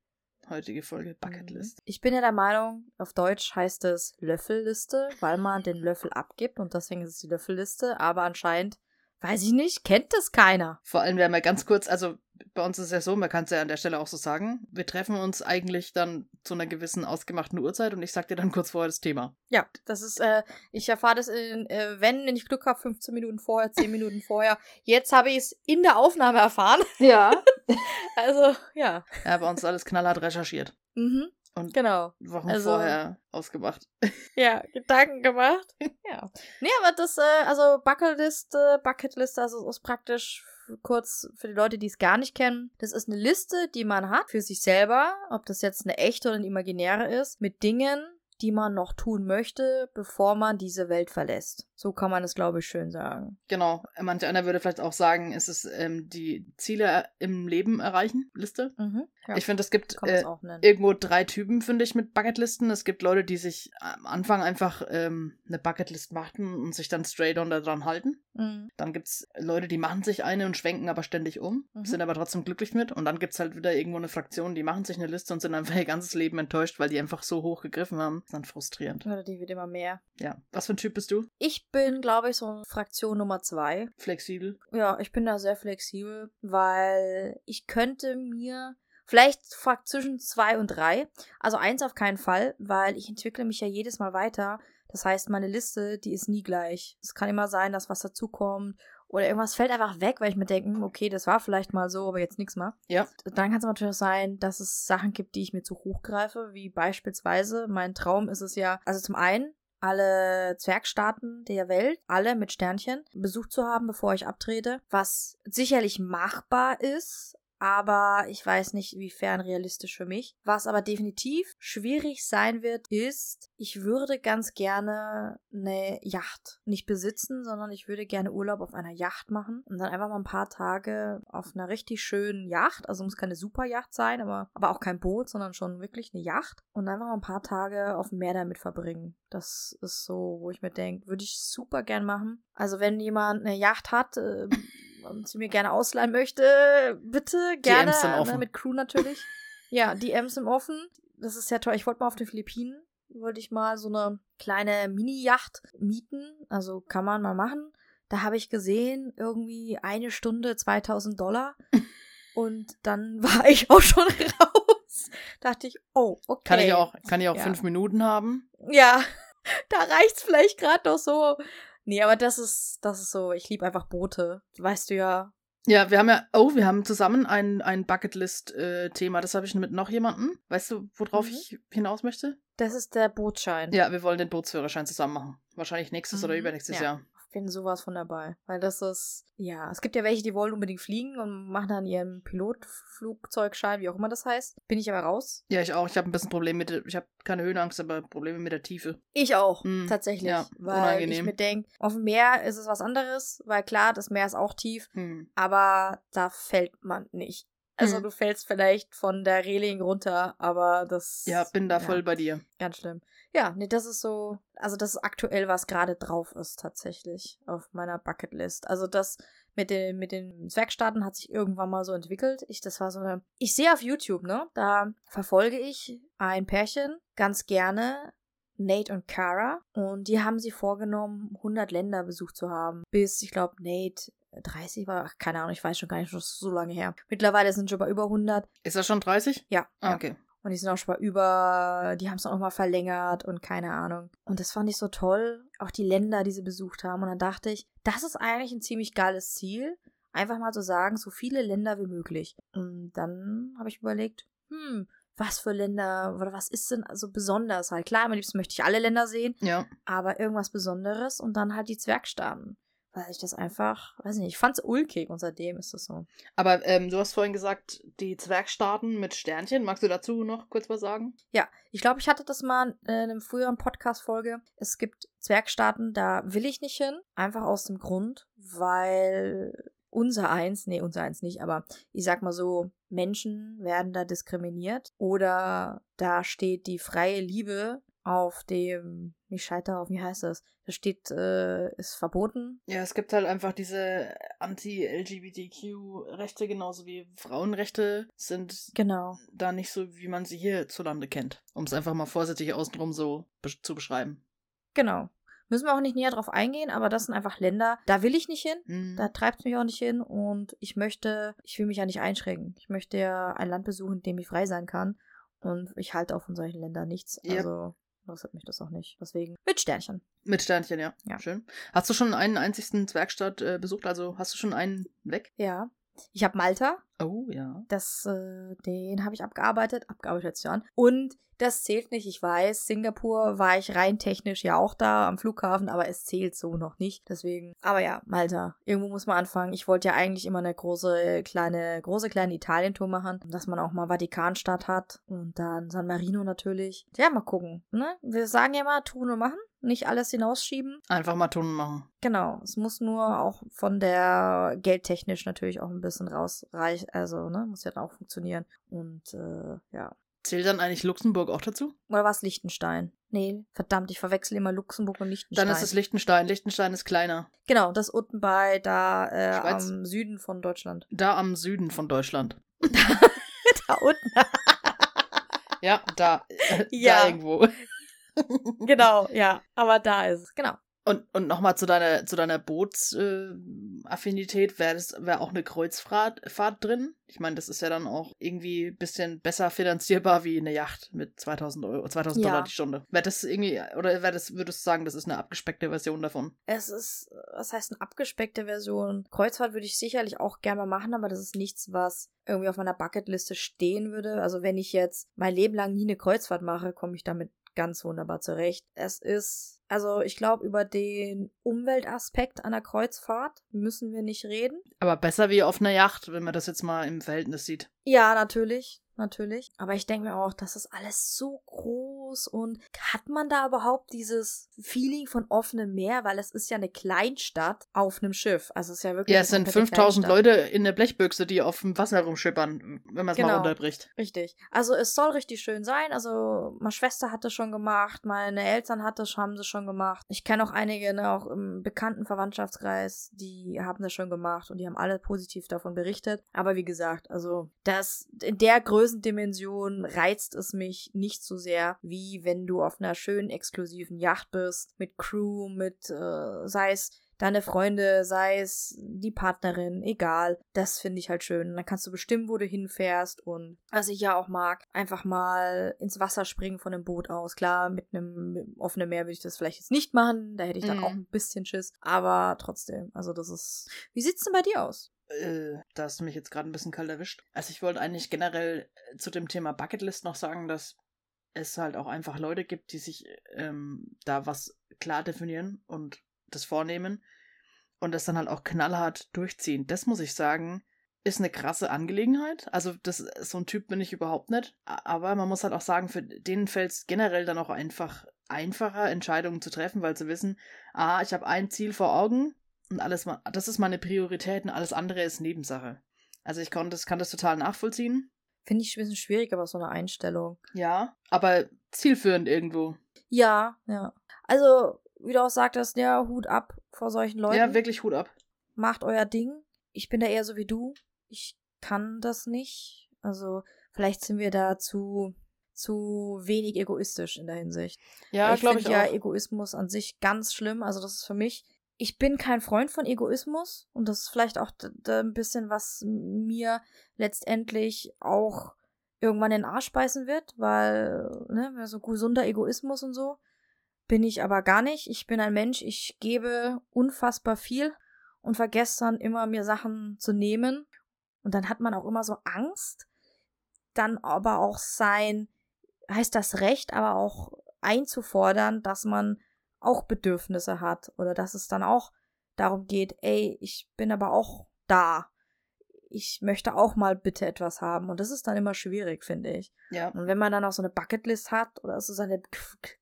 heutige Folge Bucketlist. Ich bin ja der Meinung, auf Deutsch heißt es Löffelliste, weil man den Löffel abgibt und deswegen ist es die Löffelliste. Aber anscheinend, weiß ich nicht, kennt das keiner. Vor allem, wir haben ja ganz kurz, also bei uns ist es ja so, man kann es ja an der Stelle auch so sagen, wir treffen uns eigentlich dann zu einer gewissen ausgemachten Uhrzeit und ich sag dir dann kurz vorher das Thema. Ja, das ist, äh, ich erfahre das, in, äh, wenn, wenn ich Glück habe, 15 Minuten vorher, 10 Minuten vorher. Jetzt habe ich es in der Aufnahme erfahren. Ja. Also, ja. Ja, bei uns ist alles knallhart recherchiert Mhm, und genau. Wochen Also- vorher ausgemacht. Ja, Gedanken gemacht. ja. Nee, aber das, äh, also Bucketliste, Bucketliste, also ist praktisch kurz für die Leute, die es gar nicht kennen. Das ist eine Liste, die man hat für sich selber, ob das jetzt eine echte oder eine imaginäre ist, mit Dingen, die man noch tun möchte, bevor man diese Welt verlässt. So kann man es, glaube ich, schön sagen. Genau. Manch einer würde vielleicht auch sagen, es ist ähm, die Ziele im Leben erreichen Liste. Mhm. Ja, Ich finde, es gibt äh, irgendwo drei Typen, finde ich, mit Bucketlisten. Es gibt Leute, die sich am Anfang einfach ähm, eine Bucketlist machen und sich dann straight on daran halten. Mhm. Dann gibt es Leute, die machen sich eine und schwenken aber ständig um, Mhm. sind aber trotzdem glücklich mit. Und dann gibt es halt wieder irgendwo eine Fraktion, die machen sich eine Liste und sind einfach ihr ganzes Leben enttäuscht, weil die einfach so hoch gegriffen haben. Das ist dann frustrierend. Oder die wird immer mehr. Ja. Was für ein Typ bist du? Ich bin, glaube ich, so Fraktion Nummer zwei. Flexibel? Ja, ich bin da sehr flexibel, weil ich könnte mir vielleicht zwischen zwei und drei. Also eins auf keinen Fall, weil ich entwickle mich ja jedes Mal weiter. Das heißt, meine Liste, die ist nie gleich. Es kann immer sein, dass was dazukommt oder irgendwas fällt einfach weg, weil ich mir denke, okay, das war vielleicht mal so, aber jetzt nichts mehr. Ja. Dann kann es natürlich auch sein, dass es Sachen gibt, die ich mir zu hoch greife, wie beispielsweise mein Traum ist es ja, also zum einen alle Zwergstaaten der Welt, alle mit Sternchen, besucht zu haben, bevor ich abtrete, was sicherlich machbar ist, aber ich weiß nicht, wiefern realistisch für mich. Was aber definitiv schwierig sein wird, ist, ich würde ganz gerne eine Yacht nicht besitzen, sondern ich würde gerne Urlaub auf einer Yacht machen und dann einfach mal ein paar Tage auf einer richtig schönen Yacht, also muss keine Superyacht sein, aber, aber auch kein Boot, sondern schon wirklich eine Yacht und einfach mal ein paar Tage auf dem Meer damit verbringen. Das ist so, wo ich mir denke, würde ich super gern machen. Also wenn jemand eine Yacht hat, äh, und sie mir gerne ausleihen möchte, bitte gerne. DMs sind ne, offen. mit Crew natürlich. ja, DMs sind offen. Das ist sehr toll. Ich wollte mal auf den Philippinen, wollte ich mal so eine kleine Mini-Yacht mieten. Also kann man mal machen. Da habe ich gesehen, irgendwie eine Stunde 2000 Dollar. Und dann war ich auch schon raus. Dachte ich, oh, okay. Kann ich auch, kann ich auch Ja. fünf Minuten haben? Ja, da reicht's vielleicht gerade noch so. Nee, aber das ist, das ist so, ich liebe einfach Boote. Weißt du ja. Ja, wir haben ja, oh, wir haben zusammen ein, ein Bucketlist-Thema. das habe ich mit noch jemandem. Weißt du, worauf Mhm. ich hinaus möchte? Das ist der Bootschein. Ja, wir wollen den Bootsführerschein zusammen machen. Wahrscheinlich nächstes oder Mhm. übernächstes Ja. Jahr. Bin sowas von dabei. Weil das ist, ja, es gibt ja welche, die wollen unbedingt fliegen und machen dann ihren Pilotflugzeugschein, wie auch immer das heißt. Bin ich aber raus. Ja, ich auch. Ich habe ein bisschen Probleme mit, der- ich habe keine Höhenangst, aber Probleme mit der Tiefe. Ich auch, Hm, tatsächlich. ja, weil unangenehm. ich mir denke, auf dem Meer ist es was anderes, weil klar, das Meer ist auch tief, Hm. aber da fällt man nicht Also Mhm. du fällst vielleicht von der Reling runter, aber das. Ja, bin da voll bei dir. Ganz schlimm. Ja, nee, das ist so, also das ist aktuell, was gerade drauf ist tatsächlich auf meiner Bucketlist. Also das mit den, mit den Zwergstaaten hat sich irgendwann mal so entwickelt. Ich, das war so eine, ich sehe auf YouTube, ne, da verfolge ich ein Pärchen ganz gerne, Nate und Kara, und die haben sie vorgenommen, 100 Länder besucht zu haben, bis, ich glaube, Nate 30 war, ach, keine Ahnung, ich weiß schon gar nicht, das ist so lange her. Mittlerweile sind schon bei über 100. Ist das schon 30? Ja, Ah, ja. okay. Und die sind auch schon mal über, die haben es auch mal verlängert und keine Ahnung. Und das fand ich so toll. Auch die Länder, die sie besucht haben. Und dann dachte ich, das ist eigentlich ein ziemlich geiles Ziel. Einfach mal zu sagen, so viele Länder wie möglich. Und dann habe ich überlegt, hm, was für Länder oder was ist denn also besonders halt? Klar, am liebsten möchte ich alle Länder sehen, Ja. aber irgendwas Besonderes und dann halt die Zwergstaaten. Weil ich das einfach, weiß nicht, ich fand's ulkig und seitdem ist das so. Aber ähm, du hast vorhin gesagt, die Zwergstaaten mit Sternchen. Magst du dazu noch kurz was sagen? Ja, ich glaube, ich hatte das mal in einem früheren Podcast-Folge. Es gibt Zwergstaaten, da will ich nicht hin. Einfach aus dem Grund, weil unser eins, nee, unser eins nicht, aber ich sag mal so, Menschen werden da diskriminiert oder da steht die freie Liebe auf dem, nicht scheiter auf, wie heißt das? Da steht, äh, ist verboten. Ja, es gibt halt einfach diese Anti-LGBTQ-Rechte, genauso wie Frauenrechte sind Genau. da nicht so, wie man sie hierzulande kennt. Um es einfach mal vorsichtig außenrum so besch- zu beschreiben. Genau. Müssen wir auch nicht näher drauf eingehen, aber das sind einfach Länder, da will ich nicht hin. Hm. Da treibt es mich auch nicht hin und ich möchte, ich will mich ja nicht einschränken. Ich möchte ja ein Land besuchen, in dem ich frei sein kann. Und ich halte auch von solchen Ländern nichts. Yep. Also interessiert mich das auch nicht. Deswegen mit Sternchen. Mit Sternchen, ja. Ja. Schön. Hast du schon einen einzigen Zwergstaat äh, besucht? Also hast du schon einen weg? Ja. Ich habe Malta. Oh, ja. Das, äh, den habe ich abgearbeitet. Abgearbeitet an. Und das zählt nicht, ich weiß. Singapur war ich rein technisch ja auch da am Flughafen, aber es zählt so noch nicht. Deswegen. Aber ja, Malta. Irgendwo muss man anfangen. Ich wollte ja eigentlich immer eine große, kleine, große, kleine Italien-Tour machen, dass man auch mal Vatikanstadt hat. Und dann San Marino natürlich. Ja, mal gucken. Ne? Wir sagen ja mal, tun und machen. Nicht alles hinausschieben. Einfach mal Tunnen machen. Genau, es muss nur auch von der geldtechnisch natürlich auch ein bisschen rausreichen, also, ne, muss ja dann auch funktionieren. Und, äh, ja. Zählt dann eigentlich Luxemburg auch dazu? Oder was Liechtenstein? Nee, verdammt, ich verwechsel immer Luxemburg und Liechtenstein. Dann ist es Liechtenstein. Liechtenstein ist kleiner. Genau, das unten bei, da, äh, am Süden von Deutschland. Da am Süden von Deutschland. da unten. Ja, da. Äh, Ja. Da irgendwo. genau, ja, aber da ist es, genau. Und, und nochmal zu deiner, zu deiner Bootsaffinität, wäre wär auch eine Kreuzfahrt Fahrt drin? Ich meine, das ist ja dann auch irgendwie ein bisschen besser finanzierbar wie eine Yacht mit 2000 Euro, 2000 Ja. Dollar die Stunde. Wäre das irgendwie, oder wäre das, würdest du sagen, das ist eine abgespeckte Version davon? Es ist, was heißt eine abgespeckte Version? Kreuzfahrt würde ich sicherlich auch gerne mal machen, aber das ist nichts, was irgendwie auf meiner Bucketliste stehen würde. Also wenn ich jetzt mein Leben lang nie eine Kreuzfahrt mache, komme ich damit ganz wunderbar zurecht. Es ist, also ich glaube, über den Umweltaspekt einer Kreuzfahrt müssen wir nicht reden. Aber besser wie auf einer Yacht, wenn man das jetzt mal im Verhältnis sieht. Ja, natürlich. Natürlich. Aber ich denke mir auch, das ist alles so groß und hat man da überhaupt dieses Feeling von offenem Meer? Weil es ist ja eine Kleinstadt auf einem Schiff. Also es ist ja wirklich. Ja, es sind komplette 5000 Kleinstadt. Leute in der Blechbüchse, die auf dem Wasser rumschippern, wenn man es mal Genau. runterbricht. Richtig. Also es soll richtig schön sein. Also meine Schwester hat das schon gemacht, meine Eltern hat das, haben das schon gemacht. Ich kenne auch einige, ne, auch im bekannten Verwandtschaftskreis, die haben das schon gemacht und die haben alle positiv davon berichtet. Aber wie gesagt, also das in der Größendimension reizt es mich nicht so sehr, wie wenn du auf einer schönen exklusiven Yacht bist, mit Crew, mit äh, sei es deine Freunde, sei es die Partnerin, egal. Das finde ich halt schön. Dann kannst du bestimmen, wo du hinfährst und was ich ja auch mag, einfach mal ins Wasser springen von dem Boot aus. Klar, mit einem mit einem offenen Meer würde ich das vielleicht jetzt nicht machen, da hätte ich dann Mhm. auch ein bisschen Schiss, aber trotzdem, also das ist Wie sieht's denn bei dir aus? Äh, da hast du mich jetzt gerade ein bisschen kalt erwischt. Also ich wollte eigentlich generell äh, zu dem Thema Bucketlist noch sagen, dass es halt auch einfach Leute gibt, die sich ähm, da was klar definieren und das vornehmen und das dann halt auch knallhart durchziehen. Das muss ich sagen, ist eine krasse Angelegenheit. Also das so ein Typ bin ich überhaupt nicht. Aber man muss halt auch sagen, für denen fällt es generell dann auch einfach einfacher, Entscheidungen zu treffen, weil sie wissen, ah, ich habe ein Ziel vor Augen und alles, das ist meine Priorität und alles andere ist Nebensache. Also ich konnte, das kann das total nachvollziehen. Finde ich ein bisschen schwierig, aber so eine Einstellung. Ja, aber zielführend irgendwo. Ja, ja. Also, wie du auch sagtest, ja, Hut ab vor solchen Leuten. Ja, wirklich Hut ab. Macht euer Ding. Ich bin da eher so wie du. Ich kann das nicht. Also, vielleicht sind wir da zu, zu wenig egoistisch in der Hinsicht. Ja, ich glaube ich finde ja auch. Egoismus an sich ganz schlimm. Also, das ist für mich. Ich bin kein Freund von Egoismus und das ist vielleicht auch ein bisschen, was mir letztendlich auch irgendwann in den Arsch beißen wird, weil, ne, so gesunder Egoismus und so bin ich aber gar nicht. Ich bin ein Mensch, ich gebe unfassbar viel und vergesse dann immer, mir Sachen zu nehmen. Und dann hat man auch immer so Angst, dann aber auch sein, heißt das Recht, aber auch einzufordern, dass man auch Bedürfnisse hat oder dass es dann auch darum geht, ey, ich bin aber auch da. Ich möchte auch mal bitte etwas haben. Und das ist dann immer schwierig, finde ich. Ja. Und wenn man dann auch so eine Bucketlist hat oder so seine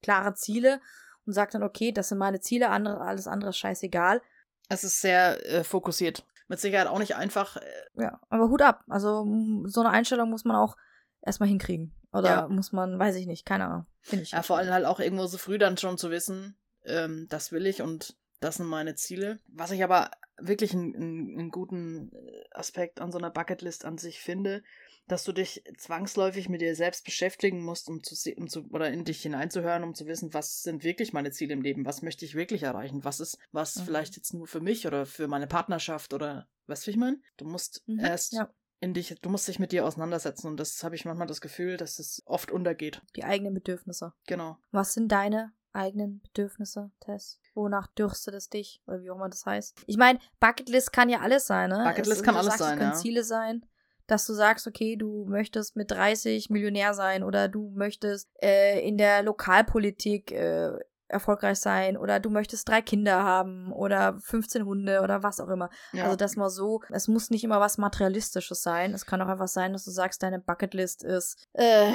klare Ziele und sagt dann, okay, das sind meine Ziele, andere, alles andere ist scheißegal. Es ist sehr äh, fokussiert. Mit Sicherheit auch nicht einfach. Äh, Ja, aber Hut ab. Also so eine Einstellung muss man auch erstmal hinkriegen. Oder Ja. muss man, weiß ich nicht, keine Ahnung. Finde ich. ja, vor allem halt auch irgendwo so früh dann schon zu wissen, ähm, das will ich und das sind meine Ziele. Was ich aber wirklich einen, einen, einen guten äh, Aspekt an so einer Bucketlist an sich finde, dass du dich zwangsläufig mit dir selbst beschäftigen musst, um zu, um zu oder in dich hineinzuhören, um zu wissen, was sind wirklich meine Ziele im Leben, was möchte ich wirklich erreichen, was ist was Mhm. vielleicht jetzt nur für mich oder für meine Partnerschaft oder weißt du, ich meine? Du musst Mhm, erst ja. in dich, du musst dich mit dir auseinandersetzen und das habe ich manchmal das Gefühl, dass es oft untergeht. Die eigenen Bedürfnisse. Genau. Was sind deine eigenen Bedürfnisse, Tess? Wonach dürstet es dich? Oder wie auch immer das heißt. Ich meine, Bucketlist kann ja alles sein, ne? Bucketlist Es- kann alles sagst, sein, Es können ja. Ziele sein, dass du sagst, okay, du möchtest mit 30 Millionär sein oder du möchtest äh, in der Lokalpolitik äh, erfolgreich sein oder du möchtest drei Kinder haben oder 15 Hunde oder was auch immer. Ja. Also das mal so, es muss nicht immer was Materialistisches sein. Es kann auch einfach sein, dass du sagst, deine Bucketlist ist, äh,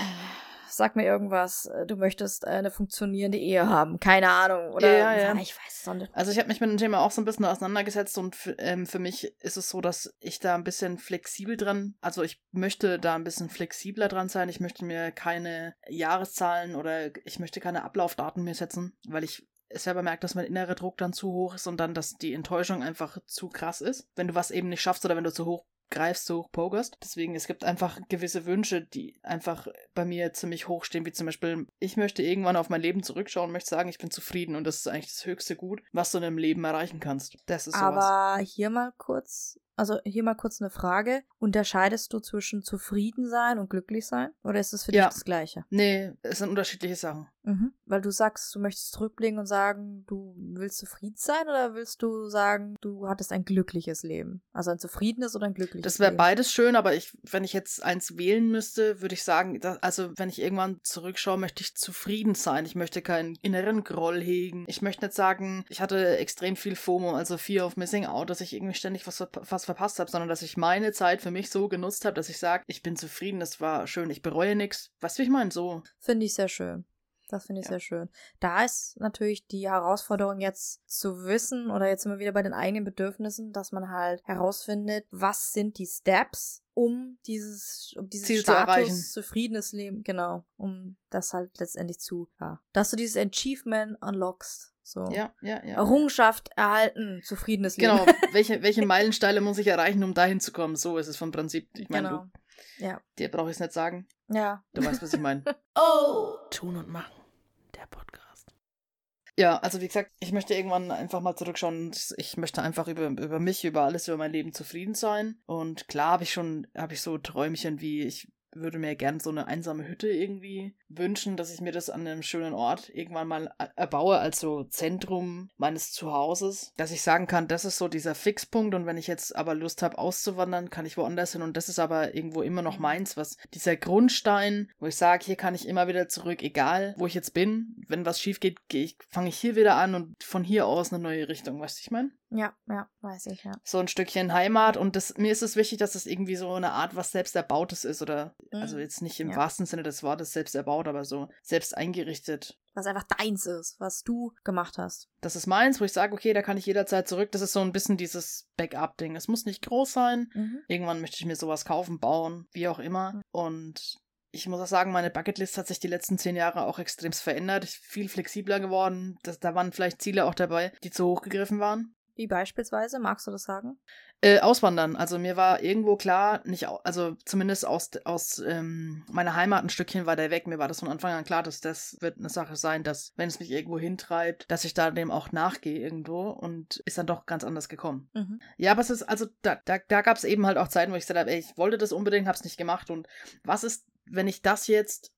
sag mir irgendwas, äh, du möchtest eine funktionierende Ehe haben. Keine Ahnung. Oder Ja, ja. ich weiß es nicht. Also ich habe mich mit dem Thema auch so ein bisschen auseinandergesetzt und für, ähm, für mich ist es so, dass ich da ein bisschen flexibel dran, also ich möchte da ein bisschen flexibler dran sein. Ich möchte mir keine Jahreszahlen oder ich möchte keine Ablaufdaten mir setzen, weil ich selber merke, dass mein innerer Druck dann zu hoch ist und dann, dass die Enttäuschung einfach zu krass ist, wenn du was eben nicht schaffst oder wenn du zu hoch greifst, zu hoch pokerst. Deswegen, es gibt einfach gewisse Wünsche, die einfach bei mir ziemlich hoch stehen, wie zum Beispiel, ich möchte irgendwann auf mein Leben zurückschauen und möchte sagen, ich bin zufrieden und das ist eigentlich das höchste Gut, was du in deinem Leben erreichen kannst. Das ist sowas. Aber hier mal kurz, also hier mal kurz eine Frage. Unterscheidest du zwischen zufrieden sein und glücklich sein? Oder ist es für Ja. dich das Gleiche? Nee, es sind unterschiedliche Sachen. Mhm. Weil du sagst, du möchtest zurückblicken und sagen, du willst zufrieden sein oder willst du sagen, du hattest ein glückliches Leben? Also ein zufriedenes oder ein glückliches Das wäre beides schön, aber ich, wenn ich jetzt eins wählen müsste, würde ich sagen, dass, also wenn ich irgendwann zurückschaue, möchte ich zufrieden sein. Ich möchte keinen inneren Groll hegen. Ich möchte nicht sagen, ich hatte extrem viel FOMO, also Fear of Missing Out, dass ich irgendwie ständig was, was verpasst habe, sondern dass ich meine Zeit für mich so genutzt habe, dass ich sage, ich bin zufrieden, das war schön, ich bereue nichts. Weißt du, wie ich meine? So. Finde ich sehr schön. Das finde ich Ja. sehr schön. Da ist natürlich die Herausforderung jetzt zu wissen, oder jetzt immer wieder bei den eigenen Bedürfnissen, dass man halt herausfindet, was sind die Steps, um dieses, um dieses Ziel zu erreichen. Status zufriedenes Leben, genau, um das halt letztendlich zu, ja, dass du dieses Achievement unlockst. So. Ja, ja, ja. Errungenschaft erhalten, zufriedenes Leben. Genau, welche, welche Meilensteine muss ich erreichen, um dahin zu kommen? So ist es vom Prinzip. Ich meine, genau. Ja. du, dir brauche ich es nicht sagen. Ja. Du weißt, was ich meine. Oh! Tun und machen. Der Podcast. Ja, also wie gesagt, ich möchte irgendwann einfach mal zurückschauen. und Ich möchte einfach über, über mich, über alles, über mein Leben zufrieden sein. Und klar habe ich schon, habe ich so Träumchen wie, ich würde mir gern so eine einsame Hütte irgendwie wünschen, dass ich mir das an einem schönen Ort irgendwann mal er- erbaue, als so Zentrum meines Zuhauses, dass ich sagen kann, das ist so dieser Fixpunkt und wenn ich jetzt aber Lust habe auszuwandern, kann ich woanders hin und das ist aber irgendwo immer noch Mhm. meins, was dieser Grundstein, wo ich sage, hier kann ich immer wieder zurück, egal wo ich jetzt bin, wenn was schief geht, gehe ich, fange ich hier wieder an und von hier aus eine neue Richtung, weißt du, ich meine? Ja, ja, weiß ich, ja. so ein Stückchen Heimat und das, mir ist es wichtig, dass es irgendwie so eine Art was selbst erbautes ist oder also Mhm. jetzt nicht im Ja. wahrsten Sinne des Wortes selbst erbaut, aber so selbst eingerichtet. Was einfach deins ist, was du gemacht hast. Das ist meins, wo ich sage, okay, da kann ich jederzeit zurück. Das ist so ein bisschen dieses Backup-Ding. Es muss nicht groß sein. Mhm. Irgendwann möchte ich mir sowas kaufen, bauen, wie auch immer. Und ich muss auch sagen, meine Bucketlist hat sich die letzten zehn Jahre auch extrem verändert. Viel flexibler geworden. Das, da waren vielleicht Ziele auch dabei, die zu hoch gegriffen waren. Wie beispielsweise, magst du das sagen? Äh, auswandern. Also mir war irgendwo klar, nicht, also zumindest aus, aus ähm, meiner Heimat ein Stückchen weiter weg. Mir war das von Anfang an klar, dass das wird eine Sache sein, dass wenn es mich irgendwo hintreibt, dass ich da dem auch nachgehe irgendwo und ist dann doch ganz anders gekommen. Mhm. Ja, aber es ist, also da, da, da gab es eben halt auch Zeiten, wo ich gesagt habe, ey, ich wollte das unbedingt, hab's nicht gemacht. Und was ist, wenn ich das jetzt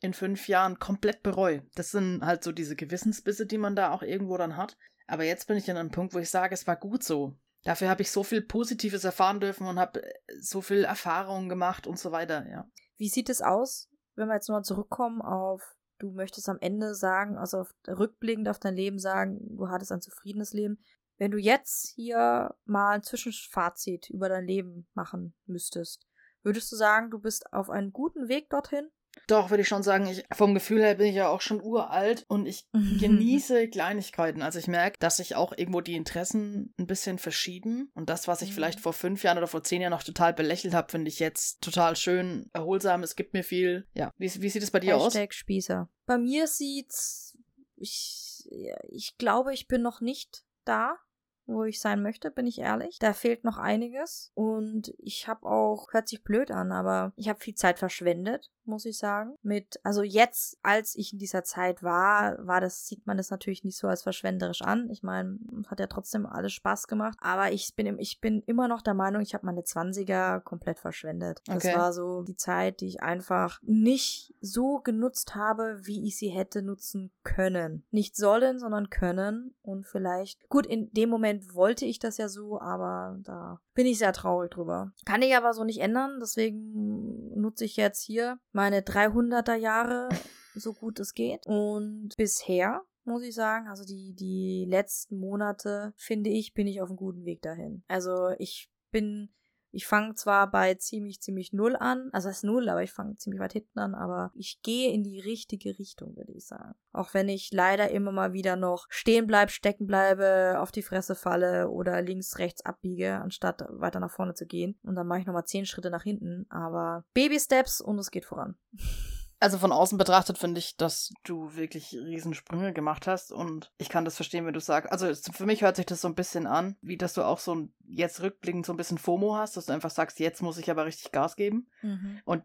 in fünf Jahren komplett bereue? Das sind halt so diese Gewissensbisse, die man da auch irgendwo dann hat. Aber jetzt bin ich an einem Punkt, wo ich sage, es war gut so. Dafür habe ich so viel Positives erfahren dürfen und habe äh, so viel Erfahrungen gemacht und so weiter, ja. Wie sieht es aus, wenn wir jetzt nochmal zurückkommen auf, du möchtest am Ende sagen, also auf, rückblickend auf dein Leben sagen, du hattest ein zufriedenes Leben. Wenn du jetzt hier mal ein Zwischenfazit über dein Leben machen müsstest, würdest du sagen, du bist auf einem guten Weg dorthin? Doch, würde ich schon sagen, ich, vom Gefühl her bin ich ja auch schon uralt und ich genieße Kleinigkeiten. Also ich merke, dass sich auch irgendwo die Interessen ein bisschen verschieben. Und das, was ich Mhm. vielleicht vor fünf Jahren oder vor zehn Jahren noch total belächelt habe, finde ich jetzt total schön, erholsam. Es gibt mir viel. Ja, wie, wie sieht es bei dir aus? Hashtag Spießer. Bei mir sieht's, ich, ich glaube, ich bin noch nicht da, wo ich sein möchte, bin ich ehrlich. Da fehlt noch einiges und ich habe auch, hört sich blöd an, aber ich habe viel Zeit verschwendet, muss ich sagen. Mit, also jetzt, als ich in dieser Zeit war, war das, sieht man das natürlich nicht so als verschwenderisch an. Ich meine, hat ja trotzdem alles Spaß gemacht, aber ich bin, im- ich bin immer noch der Meinung, ich habe meine 20er komplett verschwendet. Das Okay. war so die Zeit, die ich einfach nicht so genutzt habe, wie ich sie hätte nutzen können. Nicht sollen, sondern können und vielleicht, gut, in dem Moment wollte ich das ja so, aber da bin ich sehr traurig drüber. Kann ich aber so nicht ändern, deswegen nutze ich jetzt hier meine 300er Jahre so gut es geht. Und bisher muss ich sagen, also die, die letzten Monate, finde ich, bin ich auf einem guten Weg dahin. Also ich bin, ich fange zwar bei ziemlich, ziemlich null an, also das ist null, aber ich fange ziemlich weit hinten an, aber ich gehe in die richtige Richtung, würde ich sagen. Auch wenn ich leider immer mal wieder noch stehen bleib, stecken bleibe, auf die Fresse falle oder links, rechts abbiege, anstatt weiter nach vorne zu gehen. Und dann mache ich nochmal zehn Schritte nach hinten, aber Baby Steps und es geht voran. Also von außen betrachtet finde ich, dass du wirklich Riesensprünge gemacht hast und ich kann das verstehen, wenn du sagst, also für mich hört sich das so ein bisschen an, wie dass du auch so ein, jetzt rückblickend so ein bisschen FOMO hast, dass du einfach sagst, jetzt muss ich aber richtig Gas geben. Und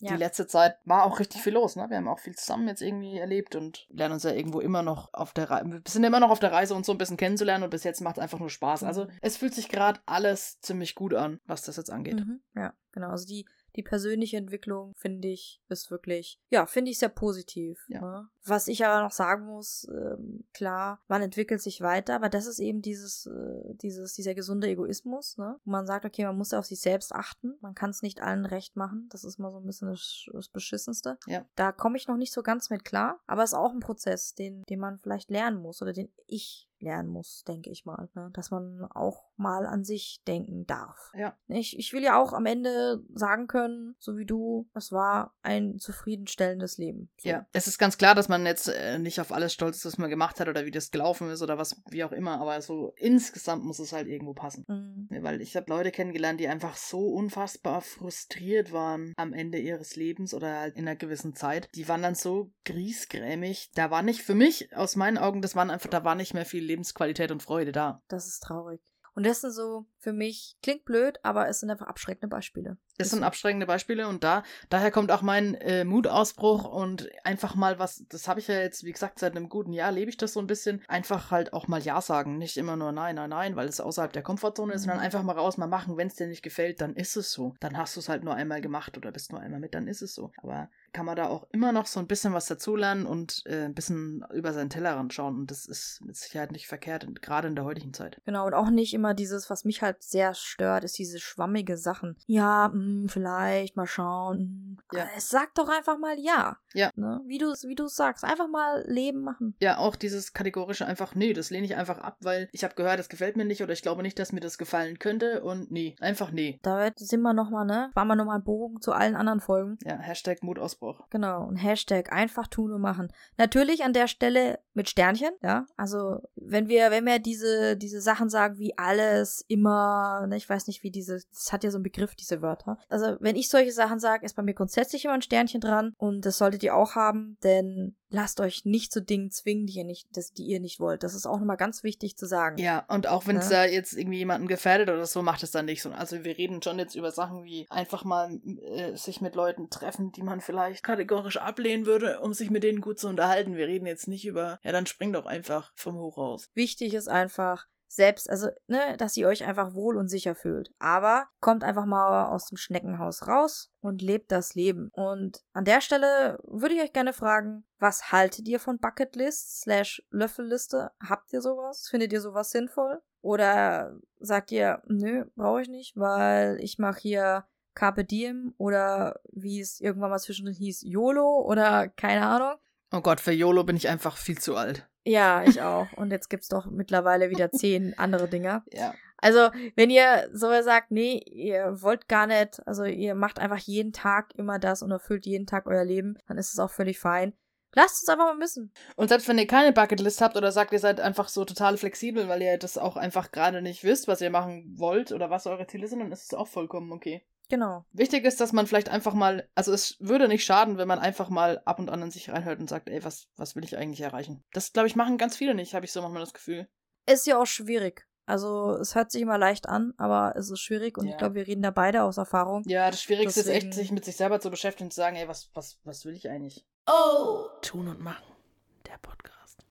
Ja. die letzte Zeit war auch richtig viel los, ne? Wir haben auch viel zusammen jetzt irgendwie erlebt und lernen uns ja irgendwo immer noch auf der Reise, wir sind immer noch auf der Reise, uns so ein bisschen kennenzulernen und bis jetzt macht es einfach nur Spaß. Also Mhm. es fühlt sich gerade alles ziemlich gut an, was das jetzt angeht. Mhm, ja, genau. Also die, die persönliche Entwicklung, finde ich, ist wirklich, ja, finde ich sehr positiv. Ja. Ne? Was ich aber noch sagen muss, ähm, klar, man entwickelt sich weiter, aber das ist eben dieses, äh, dieses, dieser gesunde Egoismus, ne? Wo man sagt, okay, man muss auf sich selbst achten, man kann es nicht allen recht machen. Das ist mal so ein bisschen das, das Beschissenste. Ja. Da komme ich noch nicht so ganz mit klar, aber es ist auch ein Prozess, den, den man vielleicht lernen muss oder den ich lernen muss, denke ich mal. Ne? Dass man auch mal an sich denken darf. Ja. Ich, ich will ja auch am Ende sagen können, so wie du, es war ein zufriedenstellendes Leben. So. Ja, es ist ganz klar, dass man jetzt äh, nicht auf alles stolz ist, was man gemacht hat oder wie das gelaufen ist oder was, wie auch immer, aber so insgesamt muss es halt irgendwo passen. Mhm. Weil ich habe Leute kennengelernt, die einfach so unfassbar frustriert waren am Ende ihres Lebens oder halt in einer gewissen Zeit. Die waren dann so griesgrämig. Da war nicht, für mich, aus meinen Augen, das waren einfach, da war nicht mehr viel Lebensqualität und Freude da. Das ist traurig. Und das sind so, für mich, klingt blöd, aber es sind einfach abschreckende Beispiele. Ist sind abschreckende Beispiele und da, daher kommt auch mein äh, Mutausbruch und einfach mal was, das habe ich ja jetzt, wie gesagt, seit einem guten Jahr lebe ich das so ein bisschen, einfach halt auch mal Ja sagen, nicht immer nur Nein, Nein, Nein, weil es außerhalb der Komfortzone ist, sondern Mhm. einfach mal raus, mal machen, wenn es dir nicht gefällt, dann ist es so. Dann hast du es halt nur einmal gemacht oder bist nur einmal mit, dann ist es so. Aber kann man da auch immer noch so ein bisschen was dazulernen und äh, ein bisschen über seinen Tellerrand schauen und das ist mit Sicherheit nicht verkehrt, gerade in der heutigen Zeit. Genau, und auch nicht immer dieses, was mich halt sehr stört, ist diese schwammige Sachen. Ja, mh, hm, vielleicht mal schauen. Ja. Es sag doch einfach mal ja. Ja. Ne? Wie du wie du sagst, einfach mal Leben machen. Ja, auch dieses kategorische einfach, nee, das lehne ich einfach ab, weil ich habe gehört, das gefällt mir nicht oder ich glaube nicht, dass mir das gefallen könnte und nee, einfach nee. Da sind wir nochmal, ne? War mal nochmal ein Bogen zu allen anderen Folgen. Ja, Hashtag Mutausbruch. Genau, und Hashtag einfach tun und machen. Natürlich an der Stelle mit Sternchen, ja. Also wenn wir, wenn wir diese, diese Sachen sagen wie alles, immer, ne, ich weiß nicht, wie diese, das hat ja so einen Begriff, diese Wörter. Also wenn ich solche Sachen sage, ist bei mir grundsätzlich immer ein Sternchen dran und das solltet ihr auch haben, denn lasst euch nicht zu Dingen zwingen, die ihr nicht, das, die ihr nicht wollt. Das ist auch nochmal ganz wichtig zu sagen. Ja, und auch wenn es Ja. da jetzt irgendwie jemanden gefährdet oder so, macht es dann nicht so. Also wir reden schon jetzt über Sachen wie einfach mal äh, sich mit Leuten treffen, die man vielleicht kategorisch ablehnen würde, um sich mit denen gut zu unterhalten. Wir reden jetzt nicht über, ja, dann spring doch einfach vom Hochhaus. Wichtig ist einfach, selbst, also, ne, dass ihr euch einfach wohl und sicher fühlt. Aber kommt einfach mal aus dem Schneckenhaus raus und lebt das Leben. Und an der Stelle würde ich euch gerne fragen, was haltet ihr von Bucketlist slash Löffelliste? Habt ihr sowas? Findet ihr sowas sinnvoll? Oder sagt ihr, nö, brauche ich nicht, weil ich mache hier Carpe Diem oder wie es irgendwann mal zwischendrin hieß, YOLO oder keine Ahnung. Oh Gott, für YOLO bin ich einfach viel zu alt. Ja, ich auch. Und jetzt gibt's doch mittlerweile wieder zehn andere Dinger. Ja. Also, wenn ihr so sagt, nee, ihr wollt gar nicht, also ihr macht einfach jeden Tag immer das und erfüllt jeden Tag euer Leben, dann ist es auch völlig fein. Lasst uns einfach mal wissen. Und selbst wenn ihr keine Bucketlist habt oder sagt, ihr seid einfach so total flexibel, weil ihr das auch einfach gerade nicht wisst, was ihr machen wollt oder was eure Ziele sind, dann ist es auch vollkommen okay. Genau. Wichtig ist, dass man vielleicht einfach mal, also es würde nicht schaden, wenn man einfach mal ab und an in sich reinhört und sagt, ey, was, was will ich eigentlich erreichen? Das, glaube ich, machen ganz viele nicht, habe ich so manchmal das Gefühl. Ist ja auch schwierig. Also, es hört sich immer leicht an, aber es ist schwierig und Ja. ich glaube, wir reden da beide aus Erfahrung. Ja, das Schwierigste ist Deswegen- echt, sich mit sich selber zu beschäftigen und zu sagen, ey, was, was, was will ich eigentlich? Oh! Tun und machen. Der Podcast.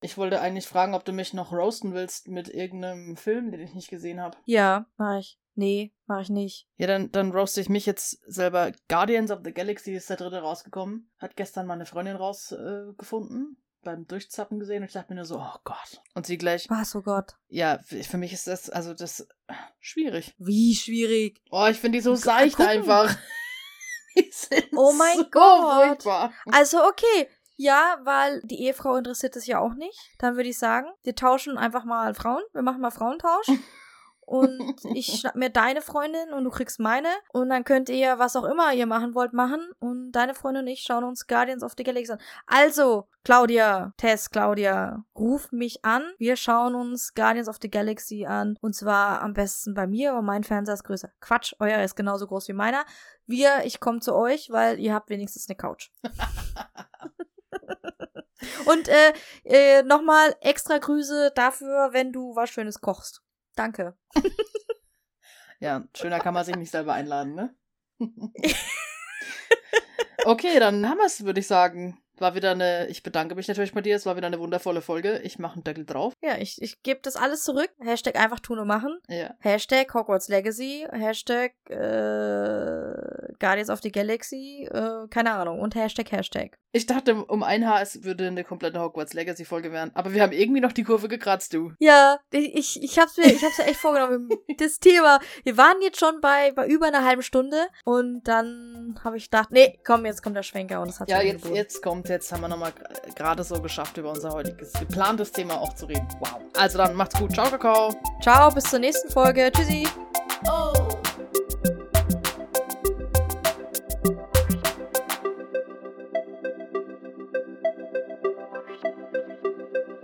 Ich wollte eigentlich fragen, ob du mich noch roasten willst mit irgendeinem Film, den ich nicht gesehen habe. Ja, mach ich. Nee, mach ich nicht. Ja, dann, dann roaste ich mich jetzt selber. Guardians of the Galaxy ist der dritte rausgekommen. Hat gestern meine Freundin rausgefunden. Äh, beim Durchzappen gesehen und ich dachte mir nur so, oh Gott. Und sie gleich, Was, oh Gott. ja, für mich ist das, also das, schwierig. Wie schwierig. Oh, ich finde die so Gu- seicht gucken. einfach. Die sind Oh mein so Gott. furchtbar. Also, okay. Ja, weil die Ehefrau interessiert es ja auch nicht. Dann würde ich sagen, wir tauschen einfach mal Frauen. Wir machen mal Frauentausch. Und ich schnapp mir deine Freundin und du kriegst meine. Und dann könnt ihr, was auch immer ihr machen wollt, machen. Und deine Freundin und ich schauen uns Guardians of the Galaxy an. Also, Claudia, Tess, Claudia, ruf mich an. Wir schauen uns Guardians of the Galaxy an. Und zwar am besten bei mir, weil mein Fernseher ist größer. Quatsch, euer ist genauso groß wie meiner. Wir, ich komme zu euch, weil ihr habt wenigstens eine Couch. Und äh, äh, nochmal extra Grüße dafür, wenn du was Schönes kochst. Danke. Ja, schöner kann man sich nicht selber einladen, ne? okay, dann haben wir es, würde ich sagen. War wieder eine, ich bedanke mich natürlich bei dir, es war wieder eine wundervolle Folge. Ich mache einen Deckel drauf. Ja, ich, ich gebe das alles zurück. Hashtag einfach tun und machen. Ja. Hashtag Hogwarts Legacy. Hashtag äh, Guardians of the Galaxy. Äh, keine Ahnung. Und Hashtag Hashtag. Ich dachte, um ein Haar, es würde eine komplette Hogwarts Legacy-Folge werden. Aber wir haben irgendwie noch die Kurve gekratzt, du. Ja, ich, ich hab's mir, ich hab's mir echt vorgenommen. Das Thema. Wir waren jetzt schon bei, bei über einer halben Stunde und dann habe ich gedacht, nee, komm, jetzt kommt der Schwenker und es hat Ja, jetzt, jetzt kommt, jetzt haben wir nochmal gerade so geschafft, über unser heutiges geplantes Thema auch zu reden. Wow. Also dann macht's gut. Ciao, Kakao. Ciao, bis zur nächsten Folge. Tschüssi. Oh.